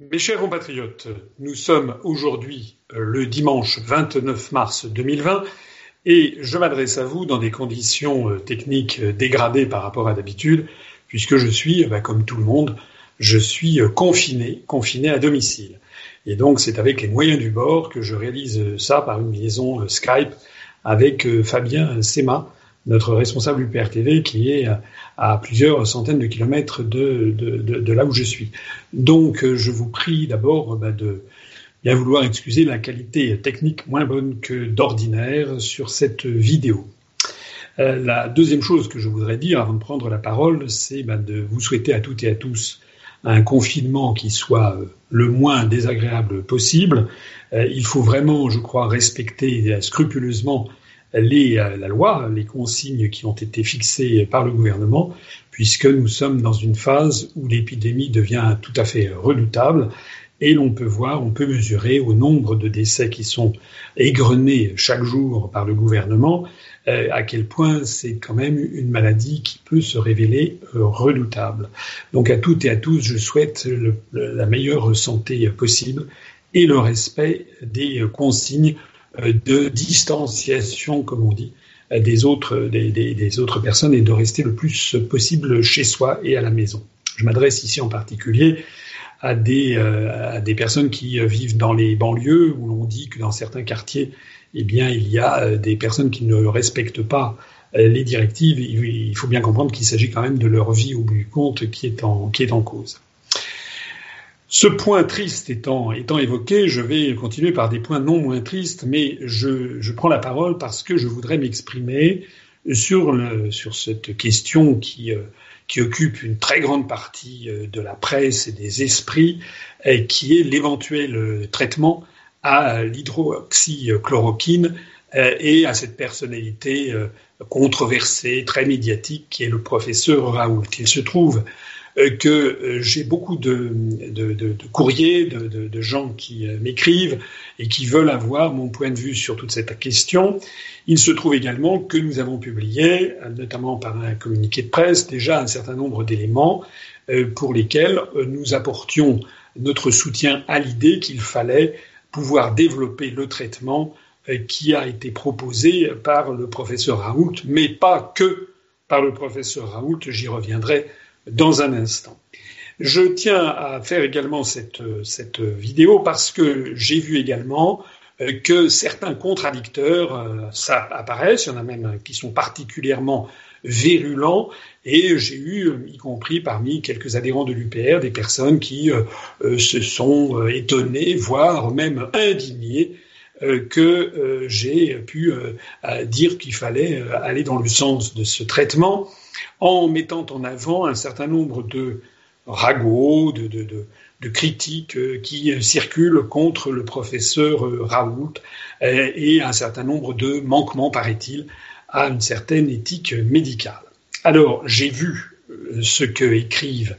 Mes chers compatriotes, nous sommes aujourd'hui euh, le dimanche 29 mars 2020 et je m'adresse à vous dans des conditions euh, techniques euh, dégradées par rapport à d'habitude puisque je suis, bah, comme tout le monde, je suis confiné, confiné à domicile. Et donc c'est avec les moyens du bord que je réalise ça par une liaison Skype avec Fabien Sema, notre responsable UPR TV qui est à plusieurs centaines de kilomètres de, là où je suis. Donc je vous prie d'abord bah, de bien vouloir excuser la qualité technique moins bonne que d'ordinaire sur cette vidéo. Euh, la deuxième chose que je voudrais dire avant de prendre la parole, c'est bah, de vous souhaiter à toutes et à tous un confinement qui soit euh, le moins désagréable possible. Euh, il faut vraiment, je crois, respecter scrupuleusement les, euh, la loi, les consignes qui ont été fixées par le gouvernement, puisque nous sommes dans une phase où l'épidémie devient tout à fait redoutable. Et l'on peut voir, on peut mesurer au nombre de décès qui sont égrenés chaque jour par le gouvernement, euh, à quel point c'est quand même une maladie qui peut se révéler euh, redoutable. Donc à toutes et à tous, je souhaite la meilleure santé possible et le respect des consignes de distanciation, comme on dit, euh, des autres, des, des, autres personnes et de rester le plus possible chez soi et à la maison. Je m'adresse ici en particulier à des, euh, à des personnes qui vivent dans les banlieues où l'on dit que dans certains quartiers, eh bien, il y a des personnes qui ne respectent pas les directives. Il faut bien comprendre qu'il s'agit quand même de leur vie au bout du compte qui est en, qui est en cause. Ce point triste étant, évoqué, je vais continuer par des points non moins tristes, mais je, prends la parole parce que je voudrais m'exprimer sur, cette question qui, euh, qui occupe une très grande partie euh, de la presse et des esprits, qui est l'éventuel traitement à l'hydroxychloroquine et à cette personnalité controversée, très médiatique, qui est le professeur Raoult. Il se trouve euh, que euh, j'ai beaucoup de courriers, de, gens qui euh, m'écrivent et qui veulent avoir mon point de vue sur toute cette question. Il se trouve également que nous avons publié, notamment par un communiqué de presse, déjà un certain nombre d'éléments pour lesquels nous apportions notre soutien à l'idée qu'il fallait pouvoir développer le traitement qui a été proposé par le professeur Raoult, mais pas que par le professeur Raoult, j'y reviendrai dans un instant. Je tiens à faire également cette, cette vidéo parce que j'ai vu également euh, que certains contradicteurs euh, ça apparaissent, il y en a même qui sont particulièrement virulents, et j'ai eu, y compris parmi quelques adhérents de l'UPR, des personnes qui euh, se sont étonnées, voire même indignées que j'ai pu dire qu'il fallait aller dans le sens de ce traitement en mettant en avant un certain nombre de ragots, de, critiques euh, qui euh, circulent contre le professeur euh, Raoult et un certain nombre de manquements, paraît-il, à une certaine éthique médicale. Alors, j'ai vu ce que écrivent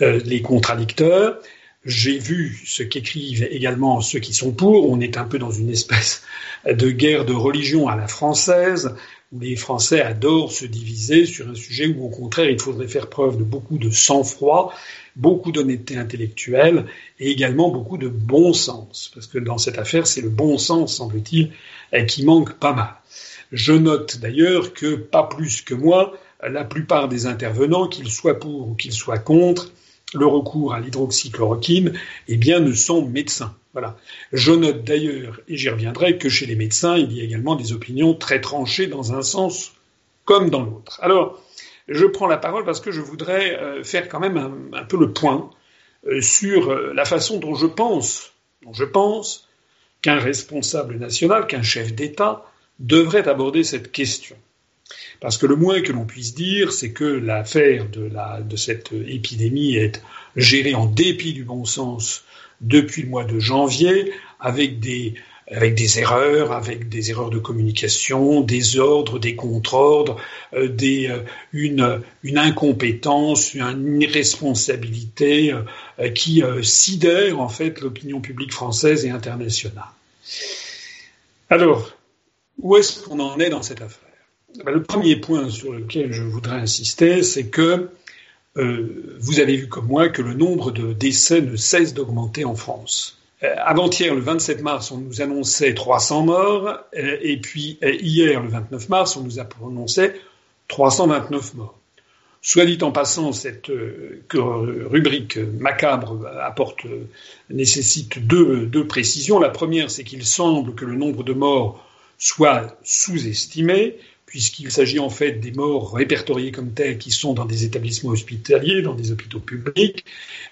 les contradicteurs, j'ai vu ce qu'écrivent également ceux qui sont pour. On est un peu dans une espèce de guerre de religion à la française où les Français adorent se diviser sur un sujet où, au contraire, il faudrait faire preuve de beaucoup de sang-froid, beaucoup d'honnêteté intellectuelle et également beaucoup de bon sens. Parce que dans cette affaire, c'est le bon sens, semble-t-il, qui manque pas mal. Je note d'ailleurs que, pas plus que moi, la plupart des intervenants, qu'ils soient pour ou qu'ils soient contre, le recours à l'hydroxychloroquine, eh bien, ne sont médecins. Voilà. Je note d'ailleurs, et j'y reviendrai, que chez les médecins, il y a également des opinions très tranchées dans un sens comme dans l'autre. Alors, je prends la parole parce que je voudrais euh, faire quand même un, peu le point euh, sur euh, la façon dont je pense, dont je pense qu'un responsable national, qu'un chef d'État devrait aborder cette question. Parce que le moins que l'on puisse dire, c'est que l'affaire de, cette épidémie est gérée en dépit du bon sens depuis le mois de janvier, avec des, erreurs, avec des erreurs de communication, des ordres, des contre-ordres, euh, euh, une, incompétence, une irresponsabilité euh, qui sidère en fait l'opinion publique française et internationale. Alors, où est-ce qu'on en est dans cette affaire? Le premier point sur lequel je voudrais insister, c'est que vous avez vu comme moi que le nombre de décès ne cesse d'augmenter en France. Avant-hier, le 27 mars, on nous annonçait 300 morts, et puis hier, le 29 mars, on nous annonçait 329 morts. Soit dit en passant, cette euh, rubrique macabre apporte, euh, nécessite deux précisions. La première, c'est qu'il semble que le nombre de morts soit sous-estimé, puisqu'il s'agit en fait des morts répertoriés comme tels qui sont dans des établissements hospitaliers, dans des hôpitaux publics.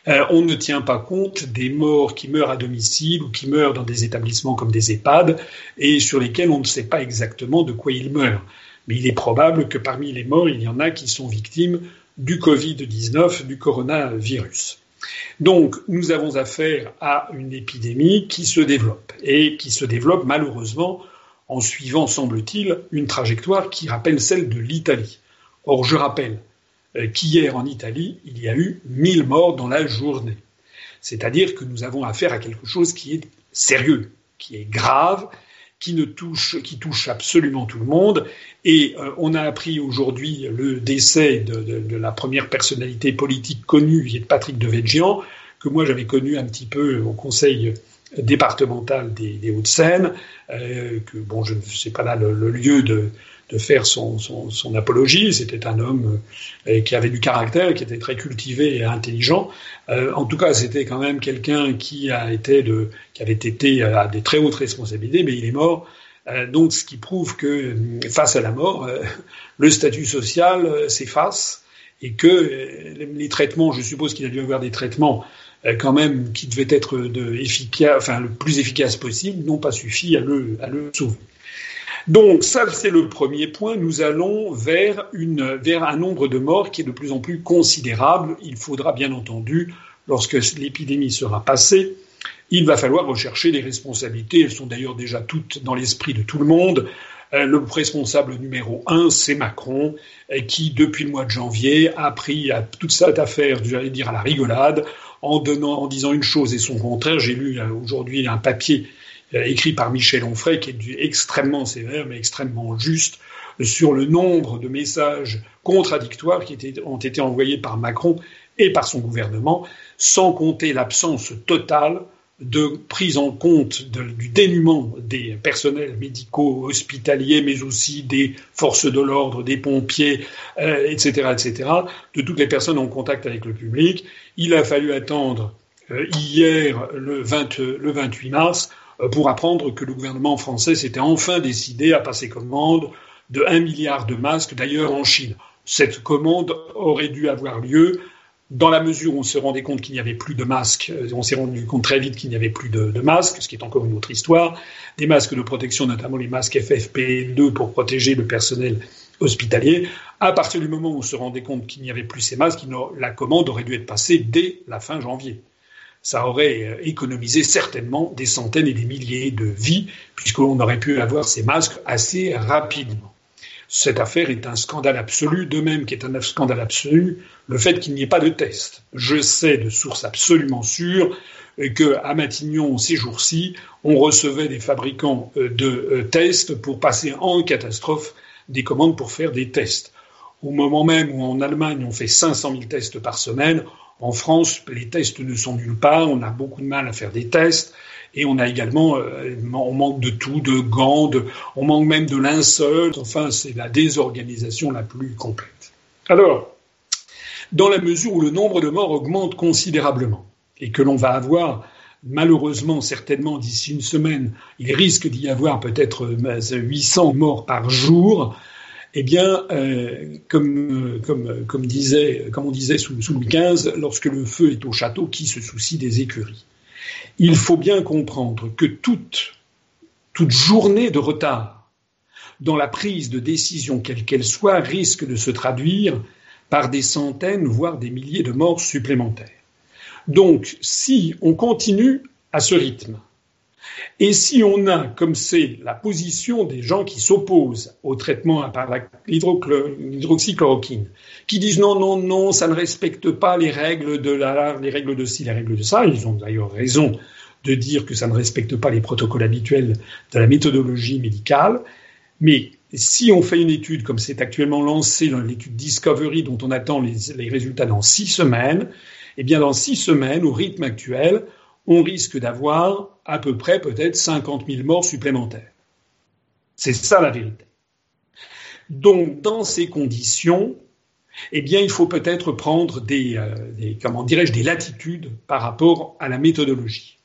Euh, on ne tient pas compte des morts qui meurent à domicile ou qui meurent dans des établissements comme des EHPAD et sur lesquels on ne sait pas exactement de quoi ils meurent mais il est probable que parmi les morts, il y en a qui sont victimes du Covid-19, du coronavirus. Donc, nous avons affaire à une épidémie qui se développe et qui se développe malheureusement en suivant, semble-t-il, une trajectoire qui rappelle celle de l'Italie. Or, je rappelle euh, qu'hier en Italie, il y a eu 1000 morts dans la journée. C'est-à-dire que nous avons affaire à quelque chose qui est sérieux, qui est grave qui ne touche, qui touche absolument tout le monde. Et euh, on a appris aujourd'hui le décès de, la première personnalité politique connue, qui est Patrick de Devedjian, que moi j'avais connu un petit peu au Conseil départemental des, des Hauts-de-Seine, euh, que bon, je ne sais pas là le, le lieu de, de faire son, son, son apologie. C'était un homme euh, qui avait du caractère, qui était très cultivé et intelligent. Euh, en tout cas, c'était quand même quelqu'un qui a été de, qui avait été à des très hautes responsabilités, mais il est mort. Euh, donc, ce qui prouve que face à la mort, le statut social s'efface et que les traitements, je suppose qu'il a dû avoir des traitements quand même qui devaient être efficace, enfin le plus efficace possible, n'ont pas suffi à le, sauver. Donc ça, c'est le premier point. Nous allons vers un nombre de morts qui est de plus en plus considérable. Il faudra bien entendu, lorsque l'épidémie sera passée, il va falloir rechercher les responsabilités. Elles sont d'ailleurs déjà toutes dans l'esprit de tout le monde. Euh, le responsable numéro un, c'est Macron, euh, qui, depuis le mois de janvier, a pris toute cette affaire, j'allais dire à la rigolade, en, disant une chose et son contraire. J'ai lu euh, aujourd'hui un papier écrit par Michel Onfray, qui est extrêmement sévère, mais extrêmement juste, sur le nombre de messages contradictoires qui ont été envoyés par Macron et par son gouvernement, sans compter l'absence totale de prise en compte du dénuement des personnels médicaux, hospitaliers, mais aussi des forces de l'ordre, des pompiers, etc., euh, etc., de toutes les personnes en contact avec le public. Il a fallu attendre euh, hier, le, 20, le 28 mars, euh, pour apprendre que le gouvernement français s'était enfin décidé à passer commande de 1 milliard de masques, d'ailleurs en Chine. Cette commande aurait dû avoir lieu dans la mesure où on se rendait compte qu'il n'y avait plus de masques, euh, on s'est rendu compte très vite qu'il n'y avait plus de, masques, ce qui est encore une autre histoire, des masques de protection, notamment les masques FFP2 pour protéger le personnel hospitalier. À partir du moment où on se rendait compte qu'il n'y avait plus ces masques, la commande aurait dû être passée dès la fin janvier ça aurait euh, économisé certainement des centaines et des milliers de vies, puisqu'on aurait pu avoir ces masques assez rapidement. Cette affaire est un scandale absolu, de même qu'est un scandale absolu le fait qu'il n'y ait pas de test. Je sais de sources absolument sûres qu'à Matignon, ces jours-ci, on recevait des fabricants euh, de euh, tests pour passer en catastrophe des commandes pour faire des tests. Au moment même où en Allemagne on fait 500 000 tests par semaine, en France, les tests ne sont nulle part, on a beaucoup de mal à faire des tests, et on a également, euh, on manque de tout, de gants, on manque même de linceul, enfin c'est la désorganisation la plus complète. Alors, dans la mesure où le nombre de morts augmente considérablement, et que l'on va avoir malheureusement, certainement d'ici une semaine, il risque d'y avoir peut-être 800 morts par jour, eh bien, euh, comme on disait sous, sous Louis XV, lorsque le feu est au château, qui se soucie des écuries Il faut bien comprendre que toute, journée de retard dans la prise de décision, quelle qu'elle soit, risque de se traduire par des centaines, voire des milliers de morts supplémentaires. Donc, si on continue à ce rythme, et si on a, comme c'est la position des gens qui s'opposent au traitement par l'hydroxychloroquine, qui disent non, non, non, ça ne respecte pas les règles de la, les règles de ci, les règles de ça, ils ont d'ailleurs raison de dire que ça ne respecte pas les protocoles habituels de la méthodologie médicale, mais si on fait une étude comme c'est actuellement lancé dans l'étude Discovery dont on attend les, les, résultats dans six semaines, eh bien dans six semaines, au rythme actuel, on risque d'avoir à peu près peut-être 50 000 morts supplémentaires. C'est ça la vérité. Donc dans ces conditions, eh bien il faut peut-être prendre des, euh, dirais-je des latitudes par rapport à la méthodologie.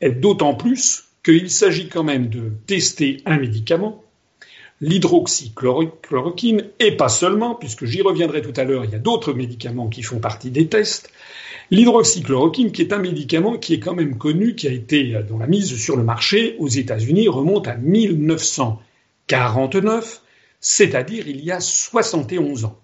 D'autant plus qu'il s'agit quand même de tester un médicament l'hydroxychloroquine, et pas seulement, puisque j'y reviendrai tout à l'heure, il y a d'autres médicaments qui font partie des tests. L'hydroxychloroquine, qui est un médicament qui est quand même connu, qui a été, dont la mise sur le marché aux États-Unis remonte à 1949, c'est-à-dire il y a 71 ans.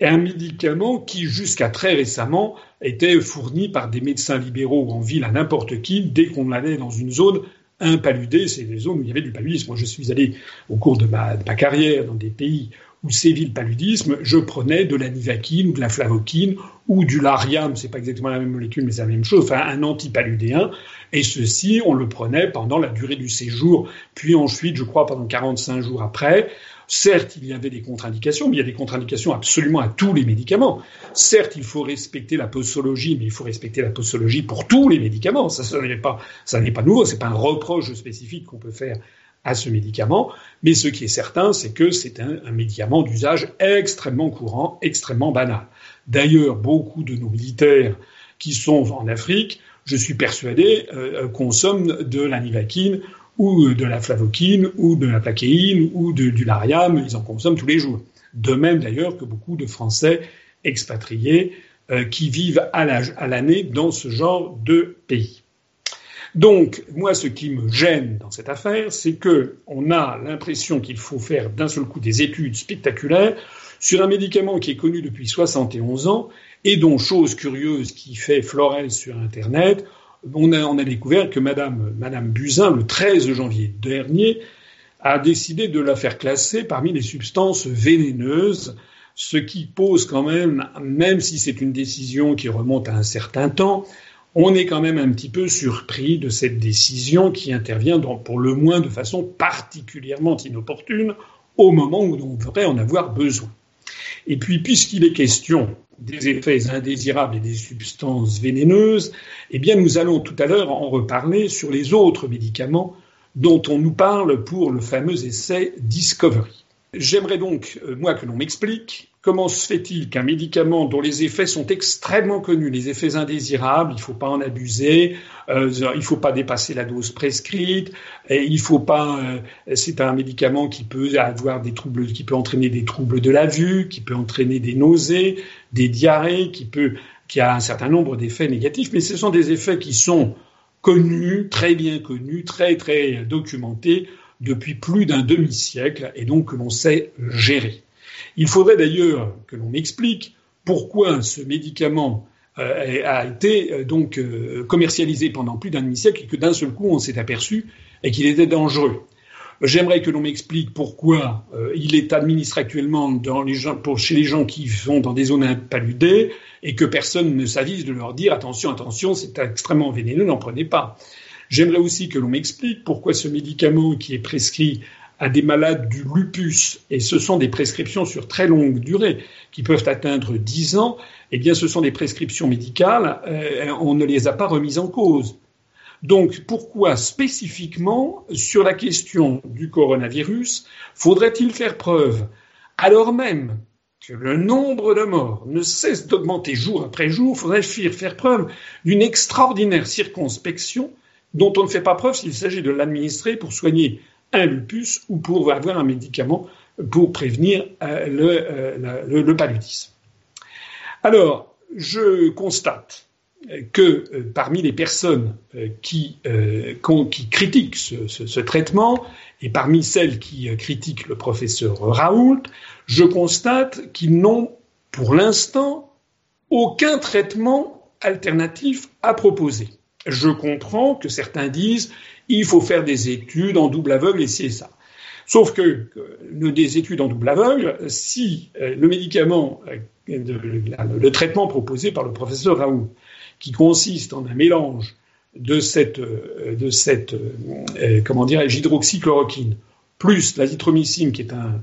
Un médicament qui, jusqu'à très récemment, était fourni par des médecins libéraux en ville à n'importe qui dès qu'on allait dans une zone un paludé, c'est des zones où il y avait du paludisme. Moi, je suis allé au cours de ma, carrière dans des pays où sévit le paludisme, je prenais de la nivaquine ou de la flavoquine ou du lariam, c'est pas exactement la même molécule, mais c'est la même chose, enfin un antipaludéen, et ceci, on le prenait pendant la durée du séjour, puis ensuite, je crois, pendant 45 jours après, Certes, il y avait des contre-indications, mais il y a des contre-indications absolument à tous les médicaments. Certes, il faut respecter la posologie, mais il faut respecter la posologie pour tous les médicaments. Ça, ça n'est pas, ça n'est pas nouveau. C'est pas un reproche spécifique qu'on peut faire à ce médicament. Mais ce qui est certain, c'est que c'est un, médicament d'usage extrêmement courant, extrêmement banal. D'ailleurs, beaucoup de nos militaires qui sont en Afrique, je suis persuadé, euh, consomment de la nivaquine ou de la flavoquine, ou de la plaquéine, ou de, du lariam, ils en consomment tous les jours. De même d'ailleurs que beaucoup de Français expatriés euh, qui vivent à l'année dans ce genre de pays. Donc, moi, ce qui me gêne dans cette affaire, c'est que on a l'impression qu'il faut faire d'un seul coup des études spectaculaires sur un médicament qui est connu depuis 71 ans et dont, chose curieuse qui fait florès sur Internet, on a, découvert que Madame, Madame Buzyn, le 13 janvier dernier, a décidé de la faire classer parmi les substances vénéneuses, ce qui pose quand même, même si c'est une décision qui remonte à un certain temps, on est quand même un petit peu surpris de cette décision qui intervient pour le moins de façon particulièrement inopportune au moment où on devrait en avoir besoin. Et puis, puisqu'il est question des effets indésirables et des substances vénéneuses, eh bien, nous allons tout à l'heure en reparler sur les autres médicaments dont on nous parle pour le fameux essai Discovery. J'aimerais donc, euh, moi, que l'on m'explique comment se fait-il qu'un médicament dont les effets sont extrêmement connus, les effets indésirables, il ne faut pas en abuser, euh, il ne faut pas dépasser la dose prescrite, et il faut pas. Euh, c'est un médicament qui peut avoir des troubles, qui peut entraîner des troubles de la vue, qui peut entraîner des nausées, des diarrhées, qui peut, qui a un certain nombre d'effets négatifs, mais ce sont des effets qui sont connus, très bien connus, très très documentés depuis plus d'un demi-siècle et donc que l'on sait gérer. Il faudrait d'ailleurs que l'on m'explique pourquoi ce médicament euh, a été euh, donc euh, commercialisé pendant plus d'un demi-siècle et que d'un seul coup on s'est aperçu et qu'il était dangereux. J'aimerais que l'on m'explique pourquoi il est administré actuellement chez les gens qui sont dans des zones impaludées et que personne ne s'avise de leur dire attention, attention, c'est extrêmement vénéneux, n'en prenez pas. J'aimerais aussi que l'on m'explique pourquoi ce médicament qui est prescrit à des malades du lupus, et ce sont des prescriptions sur très longue durée, qui peuvent atteindre 10 ans, eh bien ce sont des prescriptions médicales, euh, on ne les a pas remises en cause. Donc pourquoi spécifiquement sur la question du coronavirus faudrait-il faire preuve, alors même que le nombre de morts ne cesse d'augmenter jour après jour, faudrait-il faire preuve d'une extraordinaire circonspection dont on ne fait pas preuve s'il s'agit de l'administrer pour soigner un lupus ou pour avoir un médicament pour prévenir euh, euh, le, paludisme. Alors, je constate que euh, parmi les personnes qui, critiquent ce, traitement, et parmi celles qui critiquent le professeur Raoult, je constate qu'ils n'ont pour l'instant aucun traitement alternatif à proposer. Je comprends que certains disent il faut faire des études en double aveugle et c'est ça. Sauf que, des études en double aveugle, si euh, le médicament, euh, le, traitement proposé par le professeur Raoult, qui consiste en un mélange de cette, euh, de cette comment dirais-je, hydroxychloroquine plus l'azithromycine, qui est un,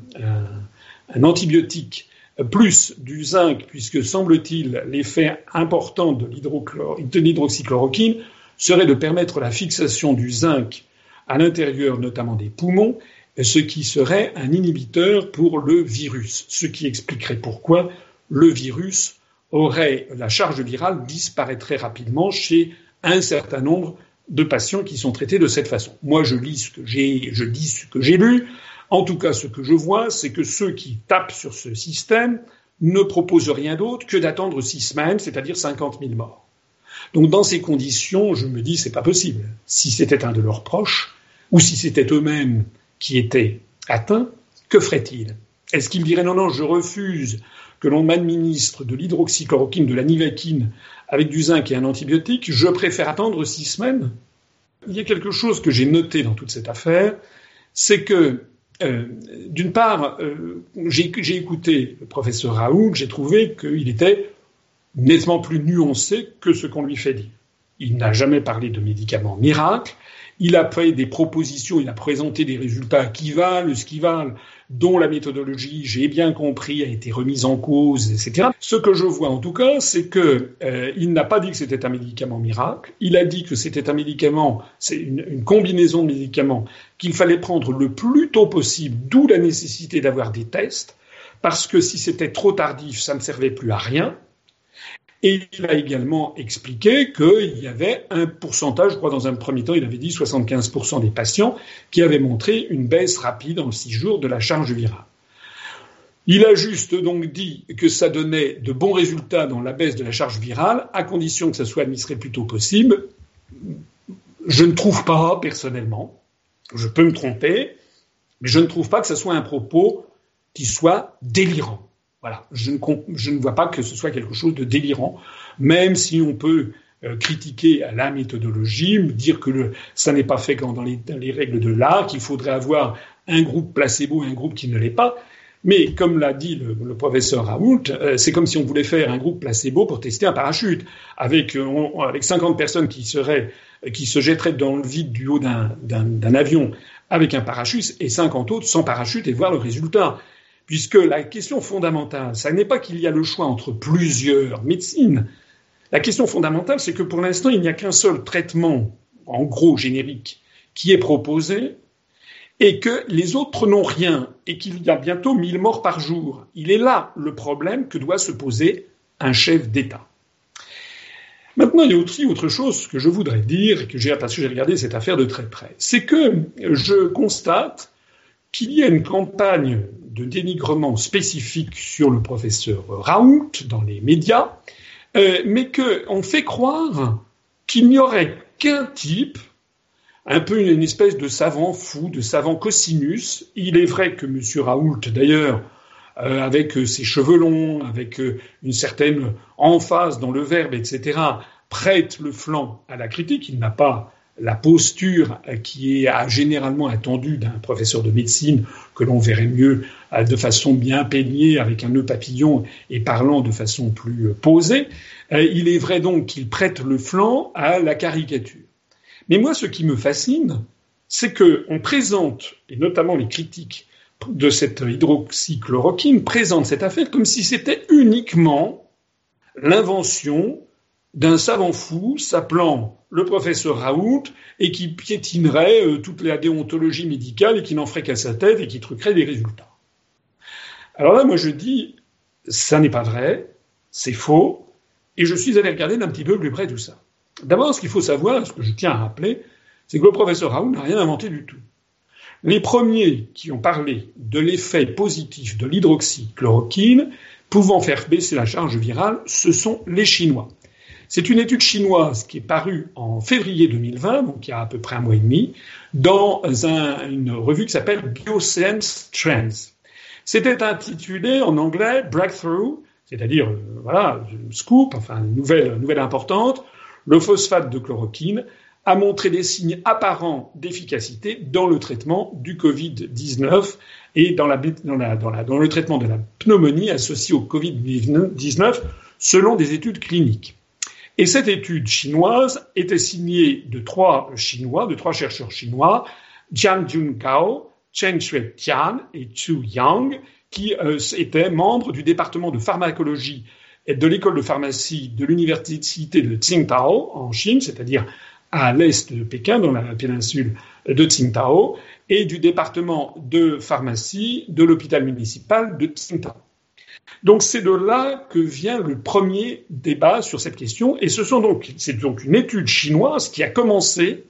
un, antibiotique, plus du zinc, puisque semble-t-il l'effet important de l'hydroxychloroquine serait de permettre la fixation du zinc à l'intérieur notamment des poumons, ce qui serait un inhibiteur pour le virus, ce qui expliquerait pourquoi le virus aurait la charge virale disparaîtrait rapidement chez un certain nombre de patients qui sont traités de cette façon. Moi, je lis ce que j'ai, ce que j'ai lu. En tout cas, ce que je vois, c'est que ceux qui tapent sur ce système ne proposent rien d'autre que d'attendre six semaines, c'est-à-dire 50 000 morts. Donc, dans ces conditions, je me dis, c'est pas possible. Si c'était un de leurs proches, ou si c'était eux-mêmes qui étaient atteints, que feraient-ils Est-ce qu'ils diraient non, non, je refuse que l'on m'administre de l'hydroxychloroquine, de la nivaquine avec du zinc et un antibiotique, je préfère attendre six semaines? Il y a quelque chose que j'ai noté dans toute cette affaire, c'est que, euh, d'une part, euh, j'ai écouté le professeur Raoult, j'ai trouvé qu'il était nettement plus nuancé que ce qu'on lui fait dire. Il n'a jamais parlé de médicaments miracles, il a fait des propositions, il a présenté des résultats qui valent ce qui valent, dont la méthodologie, j'ai bien compris, a été remise en cause, etc. Ce que je vois en tout cas, c'est que euh, il n'a pas dit que c'était un médicament miracle. Il a dit que c'était un médicament, c'est une, une, combinaison de médicaments qu'il fallait prendre le plus tôt possible, d'où la nécessité d'avoir des tests, parce que si c'était trop tardif, ça ne servait plus à rien. Et il a également expliqué qu'il y avait un pourcentage, je crois dans un premier temps, il avait dit 75% des patients qui avaient montré une baisse rapide en six jours de la charge virale. Il a juste donc dit que ça donnait de bons résultats dans la baisse de la charge virale, à condition que ça soit administré plus tôt possible. Je ne trouve pas, personnellement, je peux me tromper, mais je ne trouve pas que ce soit un propos qui soit délirant. Voilà, je ne, je ne, vois pas que ce soit quelque chose de délirant, même si on peut euh, critiquer la méthodologie, dire que ça n'est pas fait dans les, dans les règles de l'art, qu'il faudrait avoir un groupe placebo et un groupe qui ne l'est pas. Mais comme l'a dit le, le, professeur Raoult, euh, c'est comme si on voulait faire un groupe placebo pour tester un parachute, avec, euh, on, avec 50 personnes qui, seraient, qui se jetteraient dans le vide du haut d'un avion avec un parachute et 50 autres sans parachute et voir le résultat puisque la question fondamentale, ça n'est pas qu'il y a le choix entre plusieurs médecines. La question fondamentale, c'est que pour l'instant, il n'y a qu'un seul traitement, en gros générique, qui est proposé, et que les autres n'ont rien, et qu'il y a bientôt 1000 morts par jour. Il est là le problème que doit se poser un chef d'État. Maintenant, il y a aussi autre chose que je voudrais dire, et que j'ai, parce que j'ai regardé cette affaire de très près, c'est que je constate qu'il y a une campagne de dénigrement spécifique sur le professeur Raoult dans les médias, euh, mais qu'on fait croire qu'il n'y aurait qu'un type, un peu une, espèce de savant fou, de savant cosinus. Il est vrai que M. Raoult, d'ailleurs, euh, avec ses cheveux longs, avec euh, une certaine emphase dans le verbe, etc., prête le flanc à la critique. Il n'a pas la posture qui est généralement attendue d'un professeur de médecine que l'on verrait mieux euh, de façon bien peignée avec un nœud papillon et parlant de façon plus euh, posée. Euh, il est vrai donc qu'il prête le flanc à la caricature. Mais moi, ce qui me fascine, c'est qu'on présente, et notamment les critiques de cette hydroxychloroquine, présentent cette affaire comme si c'était uniquement l'invention d'un savant fou s'appelant le professeur Raoult et qui piétinerait euh, toute la déontologie médicale et qui n'en ferait qu'à sa tête et qui truquerait des résultats. Alors là, moi je dis, ça n'est pas vrai, c'est faux, et je suis allé regarder d'un petit peu plus près tout ça. D'abord, ce qu'il faut savoir, ce que je tiens à rappeler, c'est que le professeur Raoult n'a rien inventé du tout. Les premiers qui ont parlé de l'effet positif de l'hydroxychloroquine pouvant faire baisser la charge virale, ce sont les Chinois. C'est une étude chinoise qui est parue en février 2020, donc il y a à peu près un mois et demi, dans une revue qui s'appelle Biosense Trends. C'était intitulé en anglais Breakthrough, c'est-à-dire euh, voilà, scoop, enfin nouvelle, nouvelle importante. Le phosphate de chloroquine a montré des signes apparents d'efficacité dans le traitement du Covid-19 et dans le traitement de la pneumonie associée au Covid-19 selon des études cliniques. Et cette étude chinoise était signée de trois Chinois, de trois chercheurs chinois, Jiang Junkao, Chen Shui-tian et Chu Yang, qui euh, étaient membres du département de pharmacologie et de l'école de pharmacie de l'université de Tsingtao en Chine, c'est-à-dire à l'est de Pékin, dans la péninsule de Tsingtao, et du département de pharmacie de l'hôpital municipal de Tsingtao. Donc c'est de là que vient le premier débat sur cette question, et ce sont donc c'est donc une étude chinoise qui a commencé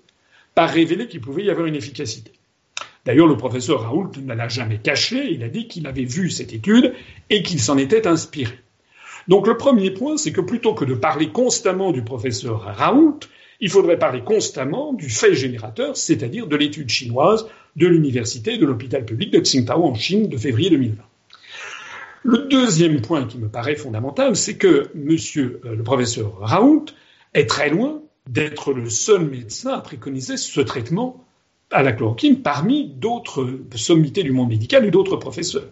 par révéler qu'il pouvait y avoir une efficacité. D'ailleurs, le professeur Raoult ne l'a jamais caché, il a dit qu'il avait vu cette étude et qu'il s'en était inspiré. Donc le premier point, c'est que plutôt que de parler constamment du professeur Raoult, il faudrait parler constamment du fait générateur, c'est-à-dire de l'étude chinoise de l'université de l'hôpital public de Tsingtao en Chine de février 2020. Le deuxième point qui me paraît fondamental, c'est que monsieur euh, le professeur Raoult est très loin d'être le seul médecin à préconiser ce traitement à la chloroquine parmi d'autres sommités du monde médical et d'autres professeurs.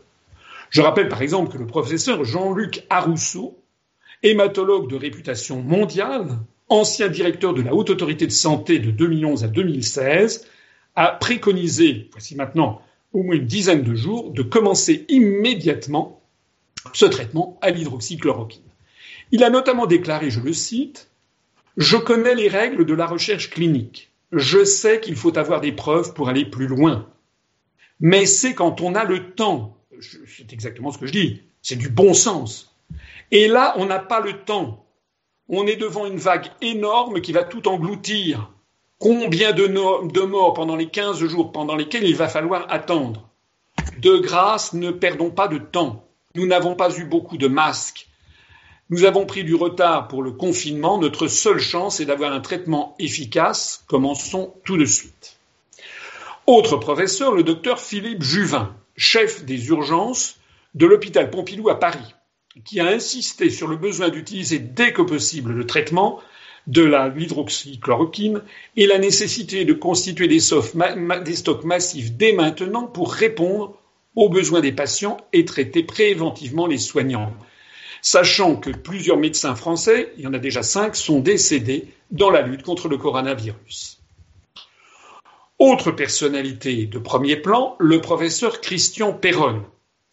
Je rappelle par exemple que le professeur Jean-Luc Arousseau, hématologue de réputation mondiale, ancien directeur de la Haute Autorité de Santé de 2011 à 2016, a préconisé, voici maintenant au moins une dizaine de jours, de commencer immédiatement ce traitement à l'hydroxychloroquine. Il a notamment déclaré, je le cite, Je connais les règles de la recherche clinique. Je sais qu'il faut avoir des preuves pour aller plus loin. Mais c'est quand on a le temps. C'est exactement ce que je dis. C'est du bon sens. Et là, on n'a pas le temps. On est devant une vague énorme qui va tout engloutir. Combien de, de morts pendant les 15 jours pendant lesquels il va falloir attendre? De grâce, ne perdons pas de temps. Nous n'avons pas eu beaucoup de masques. Nous avons pris du retard pour le confinement. Notre seule chance est d'avoir un traitement efficace. Commençons tout de suite. Autre professeur, le docteur Philippe Juvin, chef des urgences de l'hôpital Pompidou à Paris, qui a insisté sur le besoin d'utiliser dès que possible le traitement de l'hydroxychloroquine et la nécessité de constituer des stocks massifs dès maintenant pour répondre aux besoins des patients et traiter préventivement les soignants. Sachant que plusieurs médecins français, il y en a déjà cinq, sont décédés dans la lutte contre le coronavirus. Autre personnalité de premier plan, le professeur Christian Perron,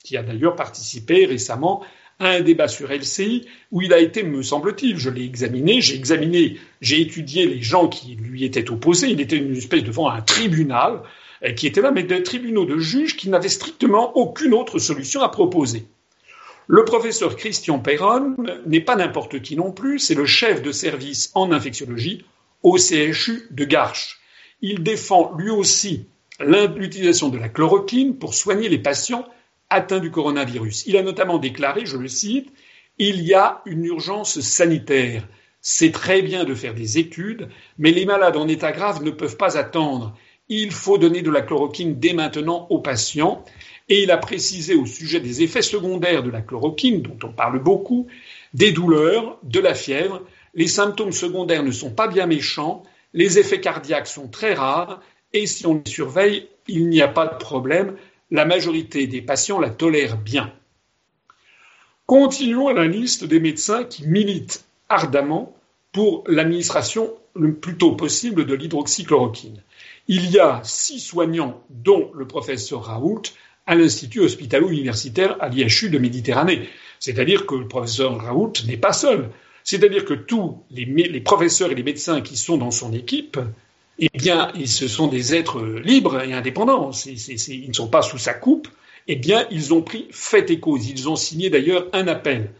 qui a d'ailleurs participé récemment à un débat sur LCI où il a été, me semble-t-il, je l'ai examiné, j'ai examiné, j'ai étudié les gens qui lui étaient opposés. Il était une espèce devant un tribunal qui étaient là, mais des tribunaux de juges qui n'avaient strictement aucune autre solution à proposer. Le professeur Christian Perron n'est pas n'importe qui non plus, c'est le chef de service en infectiologie au CHU de Garches. Il défend lui aussi l'utilisation de la chloroquine pour soigner les patients atteints du coronavirus. Il a notamment déclaré, je le cite, il y a une urgence sanitaire. C'est très bien de faire des études, mais les malades en état grave ne peuvent pas attendre il faut donner de la chloroquine dès maintenant aux patients. Et il a précisé au sujet des effets secondaires de la chloroquine, dont on parle beaucoup, des douleurs, de la fièvre. Les symptômes secondaires ne sont pas bien méchants, les effets cardiaques sont très rares, et si on les surveille, il n'y a pas de problème. La majorité des patients la tolèrent bien. Continuons à la liste des médecins qui militent ardemment pour l'administration le plus tôt possible de l'hydroxychloroquine il y a six soignants, dont le professeur Raoult, à l'Institut hospitalo-universitaire à l'IHU de Méditerranée. C'est-à-dire que le professeur Raoult n'est pas seul. C'est-à-dire que tous les, professeurs et les médecins qui sont dans son équipe, eh bien, ce sont des êtres libres et indépendants. ils ne sont pas sous sa coupe. Eh bien, ils ont pris fait et cause. Ils ont signé d'ailleurs un appel.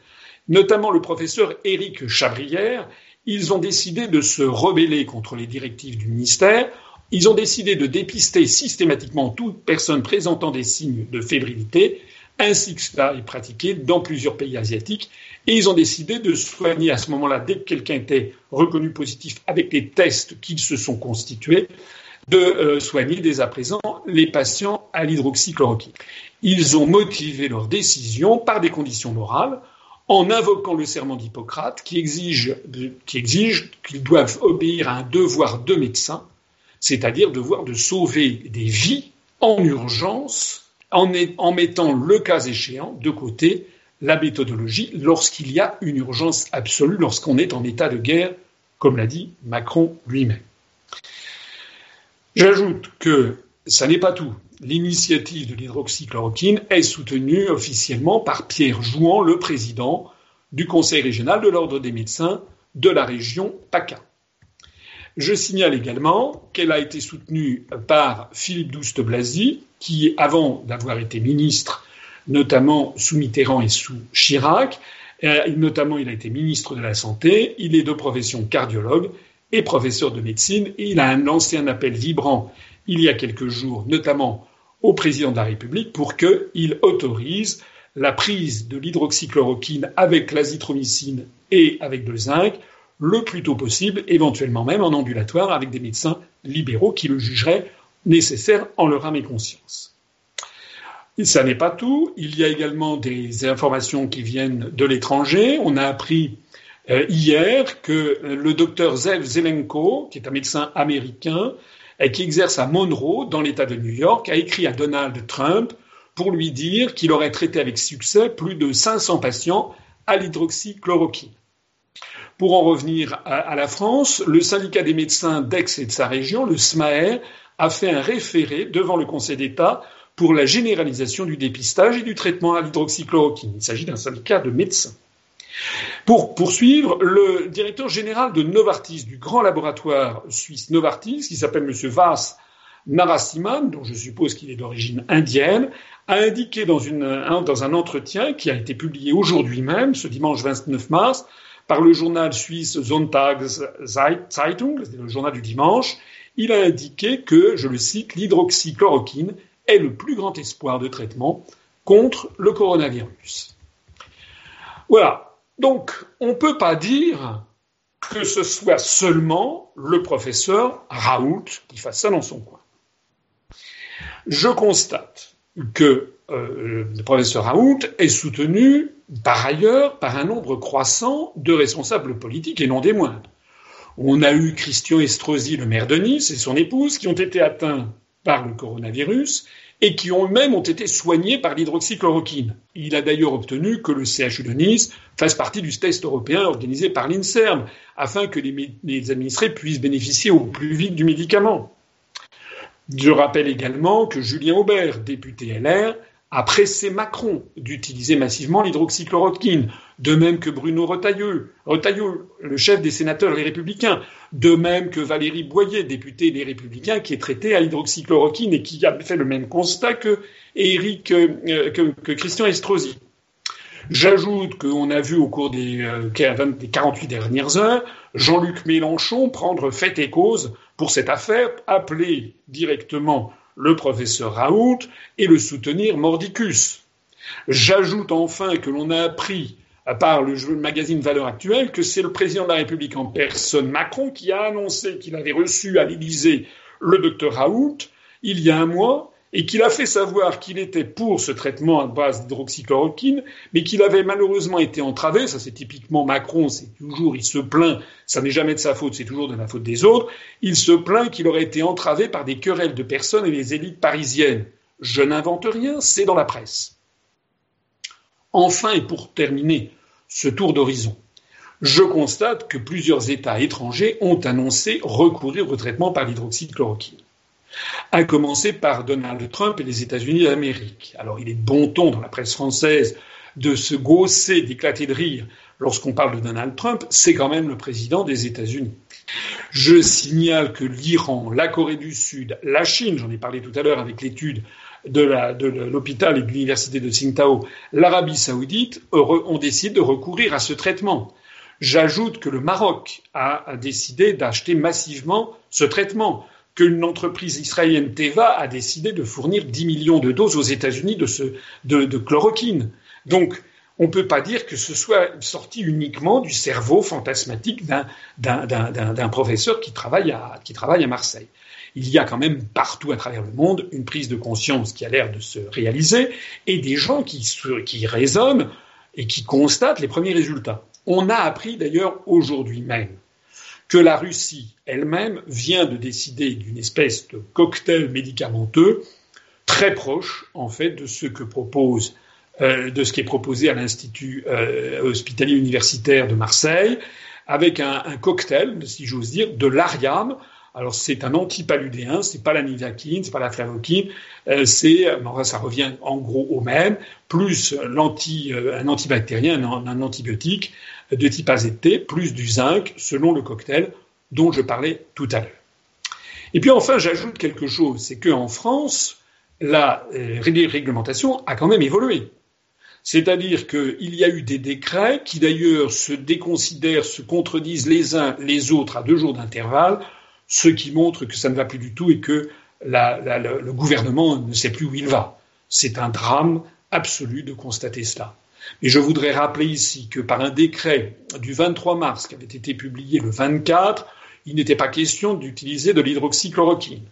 Notamment le professeur Éric Chabrière. Ils ont décidé de se rebeller contre les directives du ministère ils ont décidé de dépister systématiquement toute personne présentant des signes de fébrilité, ainsi que cela est pratiqué dans plusieurs pays asiatiques. Et ils ont décidé de soigner à ce moment-là, dès que quelqu'un était reconnu positif avec les tests qu'ils se sont constitués, de euh, soigner dès à présent les patients à l'hydroxychloroquine. Ils ont motivé leur décision par des conditions morales en invoquant le serment d'Hippocrate qui exige qu'ils doivent obéir à un devoir de médecin c'est-à-dire devoir de sauver des vies en urgence, en, mettant le cas échéant de côté la méthodologie lorsqu'il y a une urgence absolue, lorsqu'on est en état de guerre, comme l'a dit Macron lui-même. J'ajoute que ça n'est pas tout. l'initiative de l'hydroxychloroquine est soutenue officiellement par Pierre Jouan, le président du Conseil régional de l'Ordre des médecins de la région PACA. Je signale également qu'elle a été soutenue par Philippe Douste-Blazy, qui, avant d'avoir été ministre, notamment sous Mitterrand et sous Chirac, euh, notamment il a été ministre de la Santé, il est de profession cardiologue et professeur de médecine, et il a lancé un appel vibrant il y a quelques jours, notamment au président de la République, pour qu'il autorise la prise de l'hydroxychloroquine avec l'azithromycine et avec le zinc le plus tôt possible, éventuellement même en ambulatoire avec des médecins libéraux qui le jugeraient nécessaire en leur âme et conscience. Ça n'est pas tout. Il y a également des informations qui viennent de l'étranger. On a appris euh, hier que le docteur Zev Zelenko, qui est un médecin américain et qui exerce à Monroe, dans l'État de New York, a écrit à Donald Trump pour lui dire qu'il aurait traité avec succès plus de 500 patients à l'hydroxychloroquine. Pour en revenir à, la France, le syndicat des médecins d'Aix et de sa région, le SMAER, a fait un référé devant le Conseil d'État pour la généralisation du dépistage et du traitement à l'hydroxychloroquine. Il s'agit d'un syndicat de médecins. Pour poursuivre, le directeur général de Novartis, du grand laboratoire suisse Novartis, qui s'appelle M. Vas Narasimhan, dont je suppose qu'il est d'origine indienne, a indiqué dans, dans, un entretien qui a été publié aujourd'hui même, ce dimanche 29 mars, par le journal suisse Sonntagszeitung, le journal du dimanche, il a indiqué que, je le cite, l'hydroxychloroquine est le plus grand espoir de traitement contre le coronavirus. Voilà. Donc, on ne peut pas dire que ce soit seulement le professeur Raoult qui fasse ça dans son coin. Je constate que euh, le professeur Raoult est soutenu par ailleurs par un nombre croissant de responsables politiques et non des moindres. On a eu Christian Estrosi, le maire de Nice, et son épouse, qui ont été atteints par le coronavirus et qui ont même ont été soignés par l'hydroxychloroquine. Il a d'ailleurs obtenu que le CHU de Nice fasse partie du test européen organisé par l'INSERM, afin que les, les administrés puissent bénéficier au plus vite du médicament. Je rappelle également que Julien Aubert, député LR, a pressé Macron d'utiliser massivement l'hydroxychloroquine, de même que Bruno Retailleau, Retailleau, le chef des sénateurs Les Républicains, de même que Valérie Boyer, députée des Républicains, qui est traitée à l'hydroxychloroquine et qui a fait le même constat que, Eric, euh, que, Christian Estrosi. J'ajoute qu'on a vu au cours des, euh, des 48 dernières heures Jean-Luc Mélenchon prendre fait et cause pour cette affaire, appeler directement le professeur Raoult et le soutenir mordicus. J'ajoute enfin que l'on a appris par le magazine Valeurs Actuelles que c'est le président de la République en personne, Macron, qui a annoncé qu'il avait reçu à l'Élysée le docteur Raoult il y a un mois et qu'il a fait savoir qu'il était pour ce traitement à base d'hydroxychloroquine, mais qu'il avait malheureusement été entravé, ça c'est typiquement Macron, c'est toujours, il se plaint, ça n'est jamais de sa faute, c'est toujours de la faute des autres, il se plaint qu'il aurait été entravé par des querelles de personnes et des élites parisiennes. Je n'invente rien, c'est dans la presse. Enfin, et pour terminer ce tour d'horizon, je constate que plusieurs États étrangers ont annoncé recourir au traitement par l'hydroxychloroquine à commencer par Donald Trump et les États-Unis d'Amérique. Alors il est bon ton dans la presse française de se gausser, d'éclater de rire lorsqu'on parle de Donald Trump, c'est quand même le président des États-Unis. Je signale que l'Iran, la Corée du Sud, la Chine, j'en ai parlé tout à l'heure avec l'étude de l'hôpital et de l'université de Tsingtao, l'Arabie saoudite ont décidé de recourir à ce traitement. J'ajoute que le Maroc a décidé d'acheter massivement ce traitement qu'une entreprise israélienne Teva a décidé de fournir 10 millions de doses aux États-Unis de, chloroquine. Donc, on ne peut pas dire que ce soit sorti uniquement du cerveau fantasmatique d'un professeur qui travaille, à, qui travaille à Marseille. Il y a quand même partout à travers le monde une prise de conscience qui a l'air de se réaliser et des gens qui, qui raisonnent et qui constatent les premiers résultats. On a appris d'ailleurs aujourd'hui même que la Russie elle-même vient de décider d'une espèce de cocktail médicamenteux très proche en fait de ce que propose euh, de ce qui est proposé à l'Institut euh, hospitalier universitaire de Marseille, avec un, cocktail, si j'ose dire, de l'ariam, Alors c'est un antipaludéen, c'est pas la nidacine, c'est pas la flavokine, euh, c'est, ça revient en gros au même, plus l'anti, un antibactérien, un, antibiotique de type AZT, plus du zinc, selon le cocktail dont je parlais tout à l'heure. Et puis enfin, j'ajoute quelque chose, c'est qu'en France, la réglementation a quand même évolué. C'est-à-dire qu'il y a eu des décrets qui d'ailleurs se déconsidèrent, se contredisent les uns les autres à deux jours d'intervalle, ce qui montre que ça ne va plus du tout et que le gouvernement ne sait plus où il va. C'est un drame absolu de constater cela. Mais je voudrais rappeler ici que par un décret du 23 mars qui avait été publié le 24, il n'était pas question d'utiliser de l'hydroxychloroquine.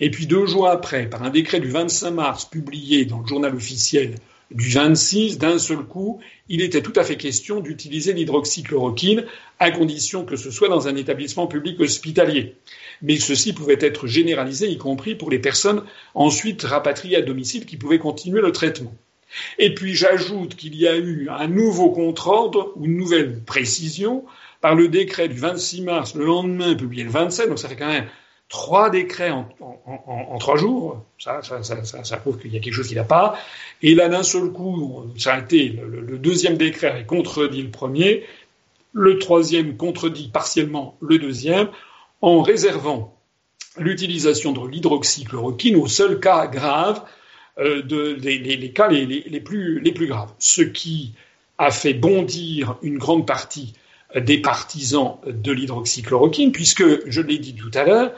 Et puis deux jours après, par un décret du 25 mars publié dans le journal officiel du 26, d'un seul coup, il était tout à fait question d'utiliser l'hydroxychloroquine à condition que ce soit dans un établissement public hospitalier. Mais ceci pouvait être généralisé, y compris pour les personnes ensuite rapatriées à domicile qui pouvaient continuer le traitement. Et puis j'ajoute qu'il y a eu un nouveau contre-ordre ou une nouvelle précision par le décret du 26 mars, le lendemain publié le 27, donc ça fait quand même trois décrets en, trois jours, ça, prouve qu'il y a quelque chose qui n'a pas. Et là, d'un seul coup, ça a été le, deuxième décret et contredit le premier, le troisième contredit partiellement le deuxième, en réservant l'utilisation de l'hydroxychloroquine aux seuls cas graves, euh, de, les, cas les, plus, les plus graves. Ce qui a fait bondir une grande partie des partisans de l'hydroxychloroquine, puisque, je l'ai dit tout à l'heure,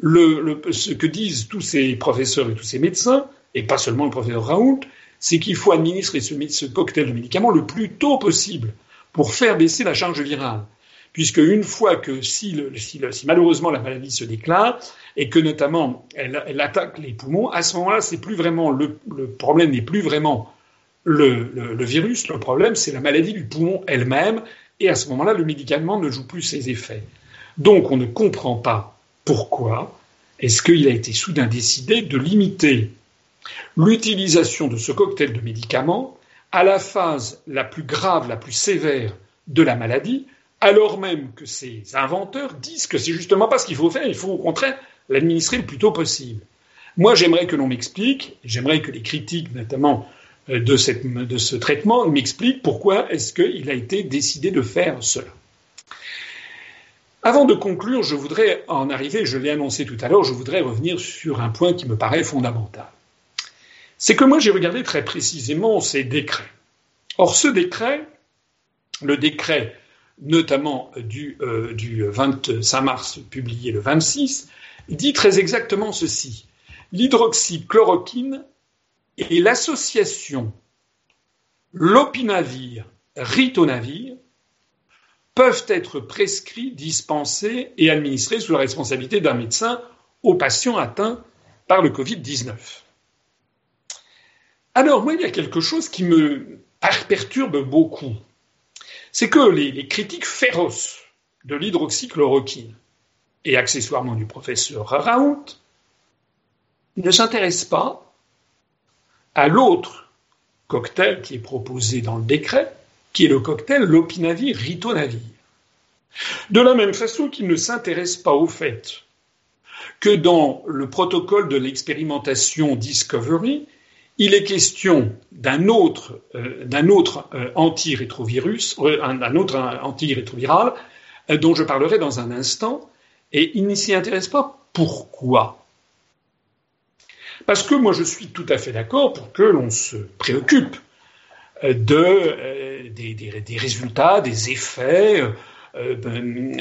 le, ce que disent tous ces professeurs et tous ces médecins, et pas seulement le professeur Raoult, c'est qu'il faut administrer ce, ce, cocktail de médicaments le plus tôt possible pour faire baisser la charge virale. Puisque une fois que si, le, si, si malheureusement la maladie se déclare et que notamment elle, attaque les poumons, à ce moment-là, c'est plus vraiment le, problème n'est plus vraiment le, le, virus, le problème c'est la maladie du poumon elle-même, et à ce moment-là, le médicament ne joue plus ses effets. Donc on ne comprend pas pourquoi est-ce qu'il a été soudain décidé de limiter l'utilisation de ce cocktail de médicaments à la phase la plus grave, la plus sévère de la maladie, alors même que ces inventeurs disent que c'est justement pas ce qu'il faut faire, il faut au contraire l'administrer le plus tôt possible. Moi, j'aimerais que l'on m'explique, j'aimerais que les critiques, notamment euh, de, de ce traitement, m'expliquent pourquoi est-ce qu'il a été décidé de faire cela. Avant de conclure, je voudrais en arriver, je l'ai annoncé tout à l'heure, je voudrais revenir sur un point qui me paraît fondamental. C'est que moi j'ai regardé très précisément ces décrets. Or ce décret, le décret notamment du, euh, du 25 mars publié le 26, dit très exactement ceci. L'hydroxychloroquine et l'association lopinavir ritonavir peuvent être prescrits, dispensés et administrés sous la responsabilité d'un médecin aux patients atteints par le Covid-19. Alors, moi, il y a quelque chose qui me perturbe beaucoup. C'est que les, critiques féroces de l'hydroxychloroquine et accessoirement du professeur Raoult ne s'intéressent pas à l'autre cocktail qui est proposé dans le décret, qui est le cocktail lopinavir-ritonavir. De la même façon qu'il ne s'intéresse pas au fait que dans le protocole de l'expérimentation Discovery, il est question d'un autre, euh, d'un autre euh, antirétrovirus, euh, un, autre antirétroviral, dont je parlerai dans un instant, et il ne s'y intéresse pas. Pourquoi? Parce que moi je suis tout à fait d'accord pour que l'on se préoccupe de, des, des, résultats, des effets euh,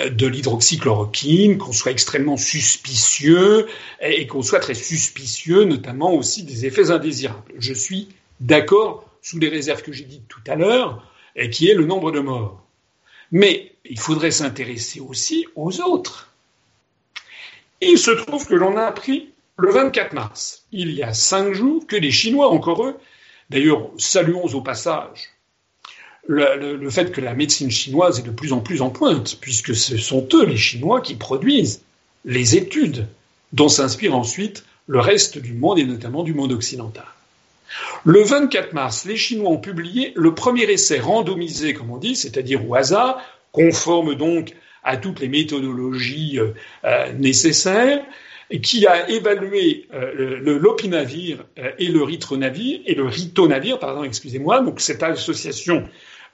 de l'hydroxychloroquine, qu'on soit extrêmement suspicieux et qu'on soit très suspicieux notamment aussi des effets indésirables. Je suis d'accord sous les réserves que j'ai dites tout à l'heure, qui est le nombre de morts. Mais il faudrait s'intéresser aussi aux autres. Il se trouve que l'on a appris le 24 mars, il y a cinq jours, que les Chinois, encore eux, d'ailleurs saluons au passage le, fait que la médecine chinoise est de plus en plus en pointe, puisque ce sont eux, les Chinois, qui produisent les études dont s'inspire ensuite le reste du monde et notamment du monde occidental. Le 24 mars, les Chinois ont publié le premier essai randomisé, comme on dit, c'est-à-dire au hasard, conforme donc à toutes les méthodologies nécessaires, qui a évalué le l'opinavir et le ritronavir et le ritonavir, pardon, excusez-moi, donc cette association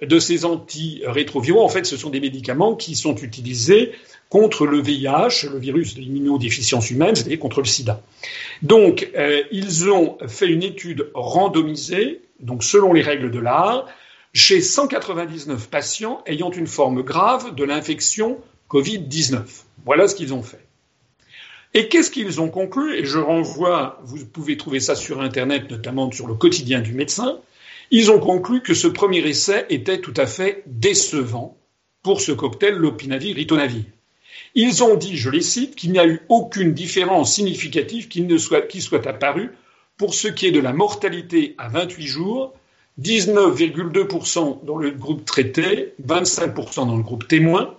de ces antirétroviraux, en fait, ce sont des médicaments qui sont utilisés contre le VIH, le virus de l'immunodéficience humaine, c'est-à-dire contre le sida. Donc, euh, ils ont fait une étude randomisée, donc selon les règles de l'art, chez 199 patients ayant une forme grave de l'infection Covid-19. Voilà ce qu'ils ont fait. Et qu'est-ce qu'ils ont conclu? Et je renvoie, vous pouvez trouver ça sur Internet, notamment sur le quotidien du médecin. Ils ont conclu que ce premier essai était tout à fait décevant pour ce cocktail lopinavir-ritonavir. Ils ont dit, je les cite, qu'il n'y a eu aucune différence significative qui, qui soit apparue pour ce qui est de la mortalité à 28 jours, 19,2% dans le groupe traité, 25% dans le groupe témoin,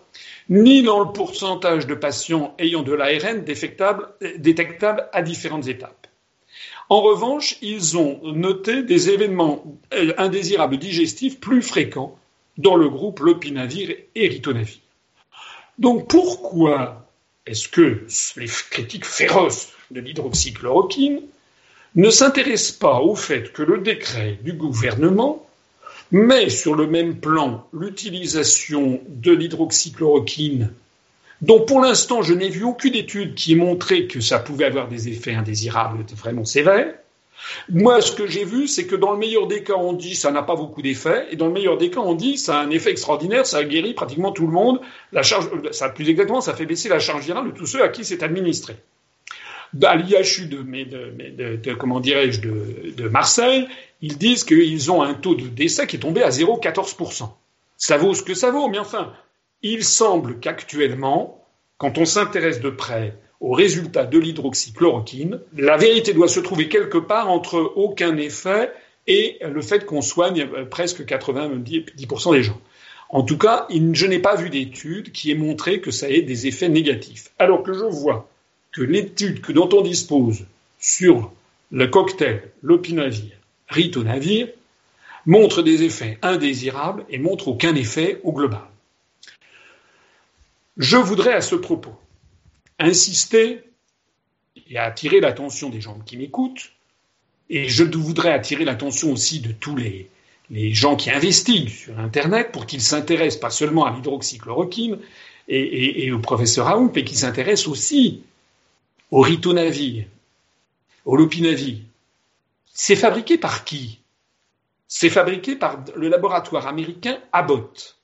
ni dans le pourcentage de patients ayant de l'ARN détectable à différentes étapes. En revanche, ils ont noté des événements euh, indésirables digestifs plus fréquents dans le groupe lopinavir et ritonavir. Donc pourquoi est-ce que les critiques féroces de l'hydroxychloroquine ne s'intéressent pas au fait que le décret du gouvernement met sur le même plan l'utilisation de l'hydroxychloroquine, dont pour l'instant je n'ai vu aucune étude qui ait montré que ça pouvait avoir des effets indésirables vraiment sévères, moi, ce que j'ai vu, c'est que dans le meilleur des cas, on dit ça n'a pas beaucoup d'effet, et dans le meilleur des cas, on dit ça a un effet extraordinaire, ça a guéri pratiquement tout le monde. La charge, ça, plus exactement, ça fait baisser la charge virale de tous ceux à qui c'est administré. À l'IHU de, comment dirais-je, de, Marseille, ils disent qu'ils ont un taux de décès qui est tombé à 0,14%. Ça vaut ce que ça vaut, mais enfin, il semble qu'actuellement, quand on s'intéresse de près au résultat de l'hydroxychloroquine, la vérité doit se trouver quelque part entre aucun effet et le fait qu'on soigne euh, presque 90% des gens. En tout cas, je n'ai pas vu d'étude qui ait montré que ça ait des effets négatifs. Alors que je vois que l'étude dont on dispose sur le cocktail l'opinavir, ritonavir, montre des effets indésirables et montre aucun effet au global. Je voudrais à ce propos insister et attirer l'attention des gens qui m'écoutent, et je voudrais attirer l'attention aussi de tous les, gens qui investiguent sur Internet pour qu'ils s'intéressent pas seulement à l'hydroxychloroquine et, au professeur Raoult, mais qu'ils s'intéressent aussi au ritonavir, au lopinavir. C'est fabriqué par qui? C'est fabriqué par le laboratoire américain Abbott.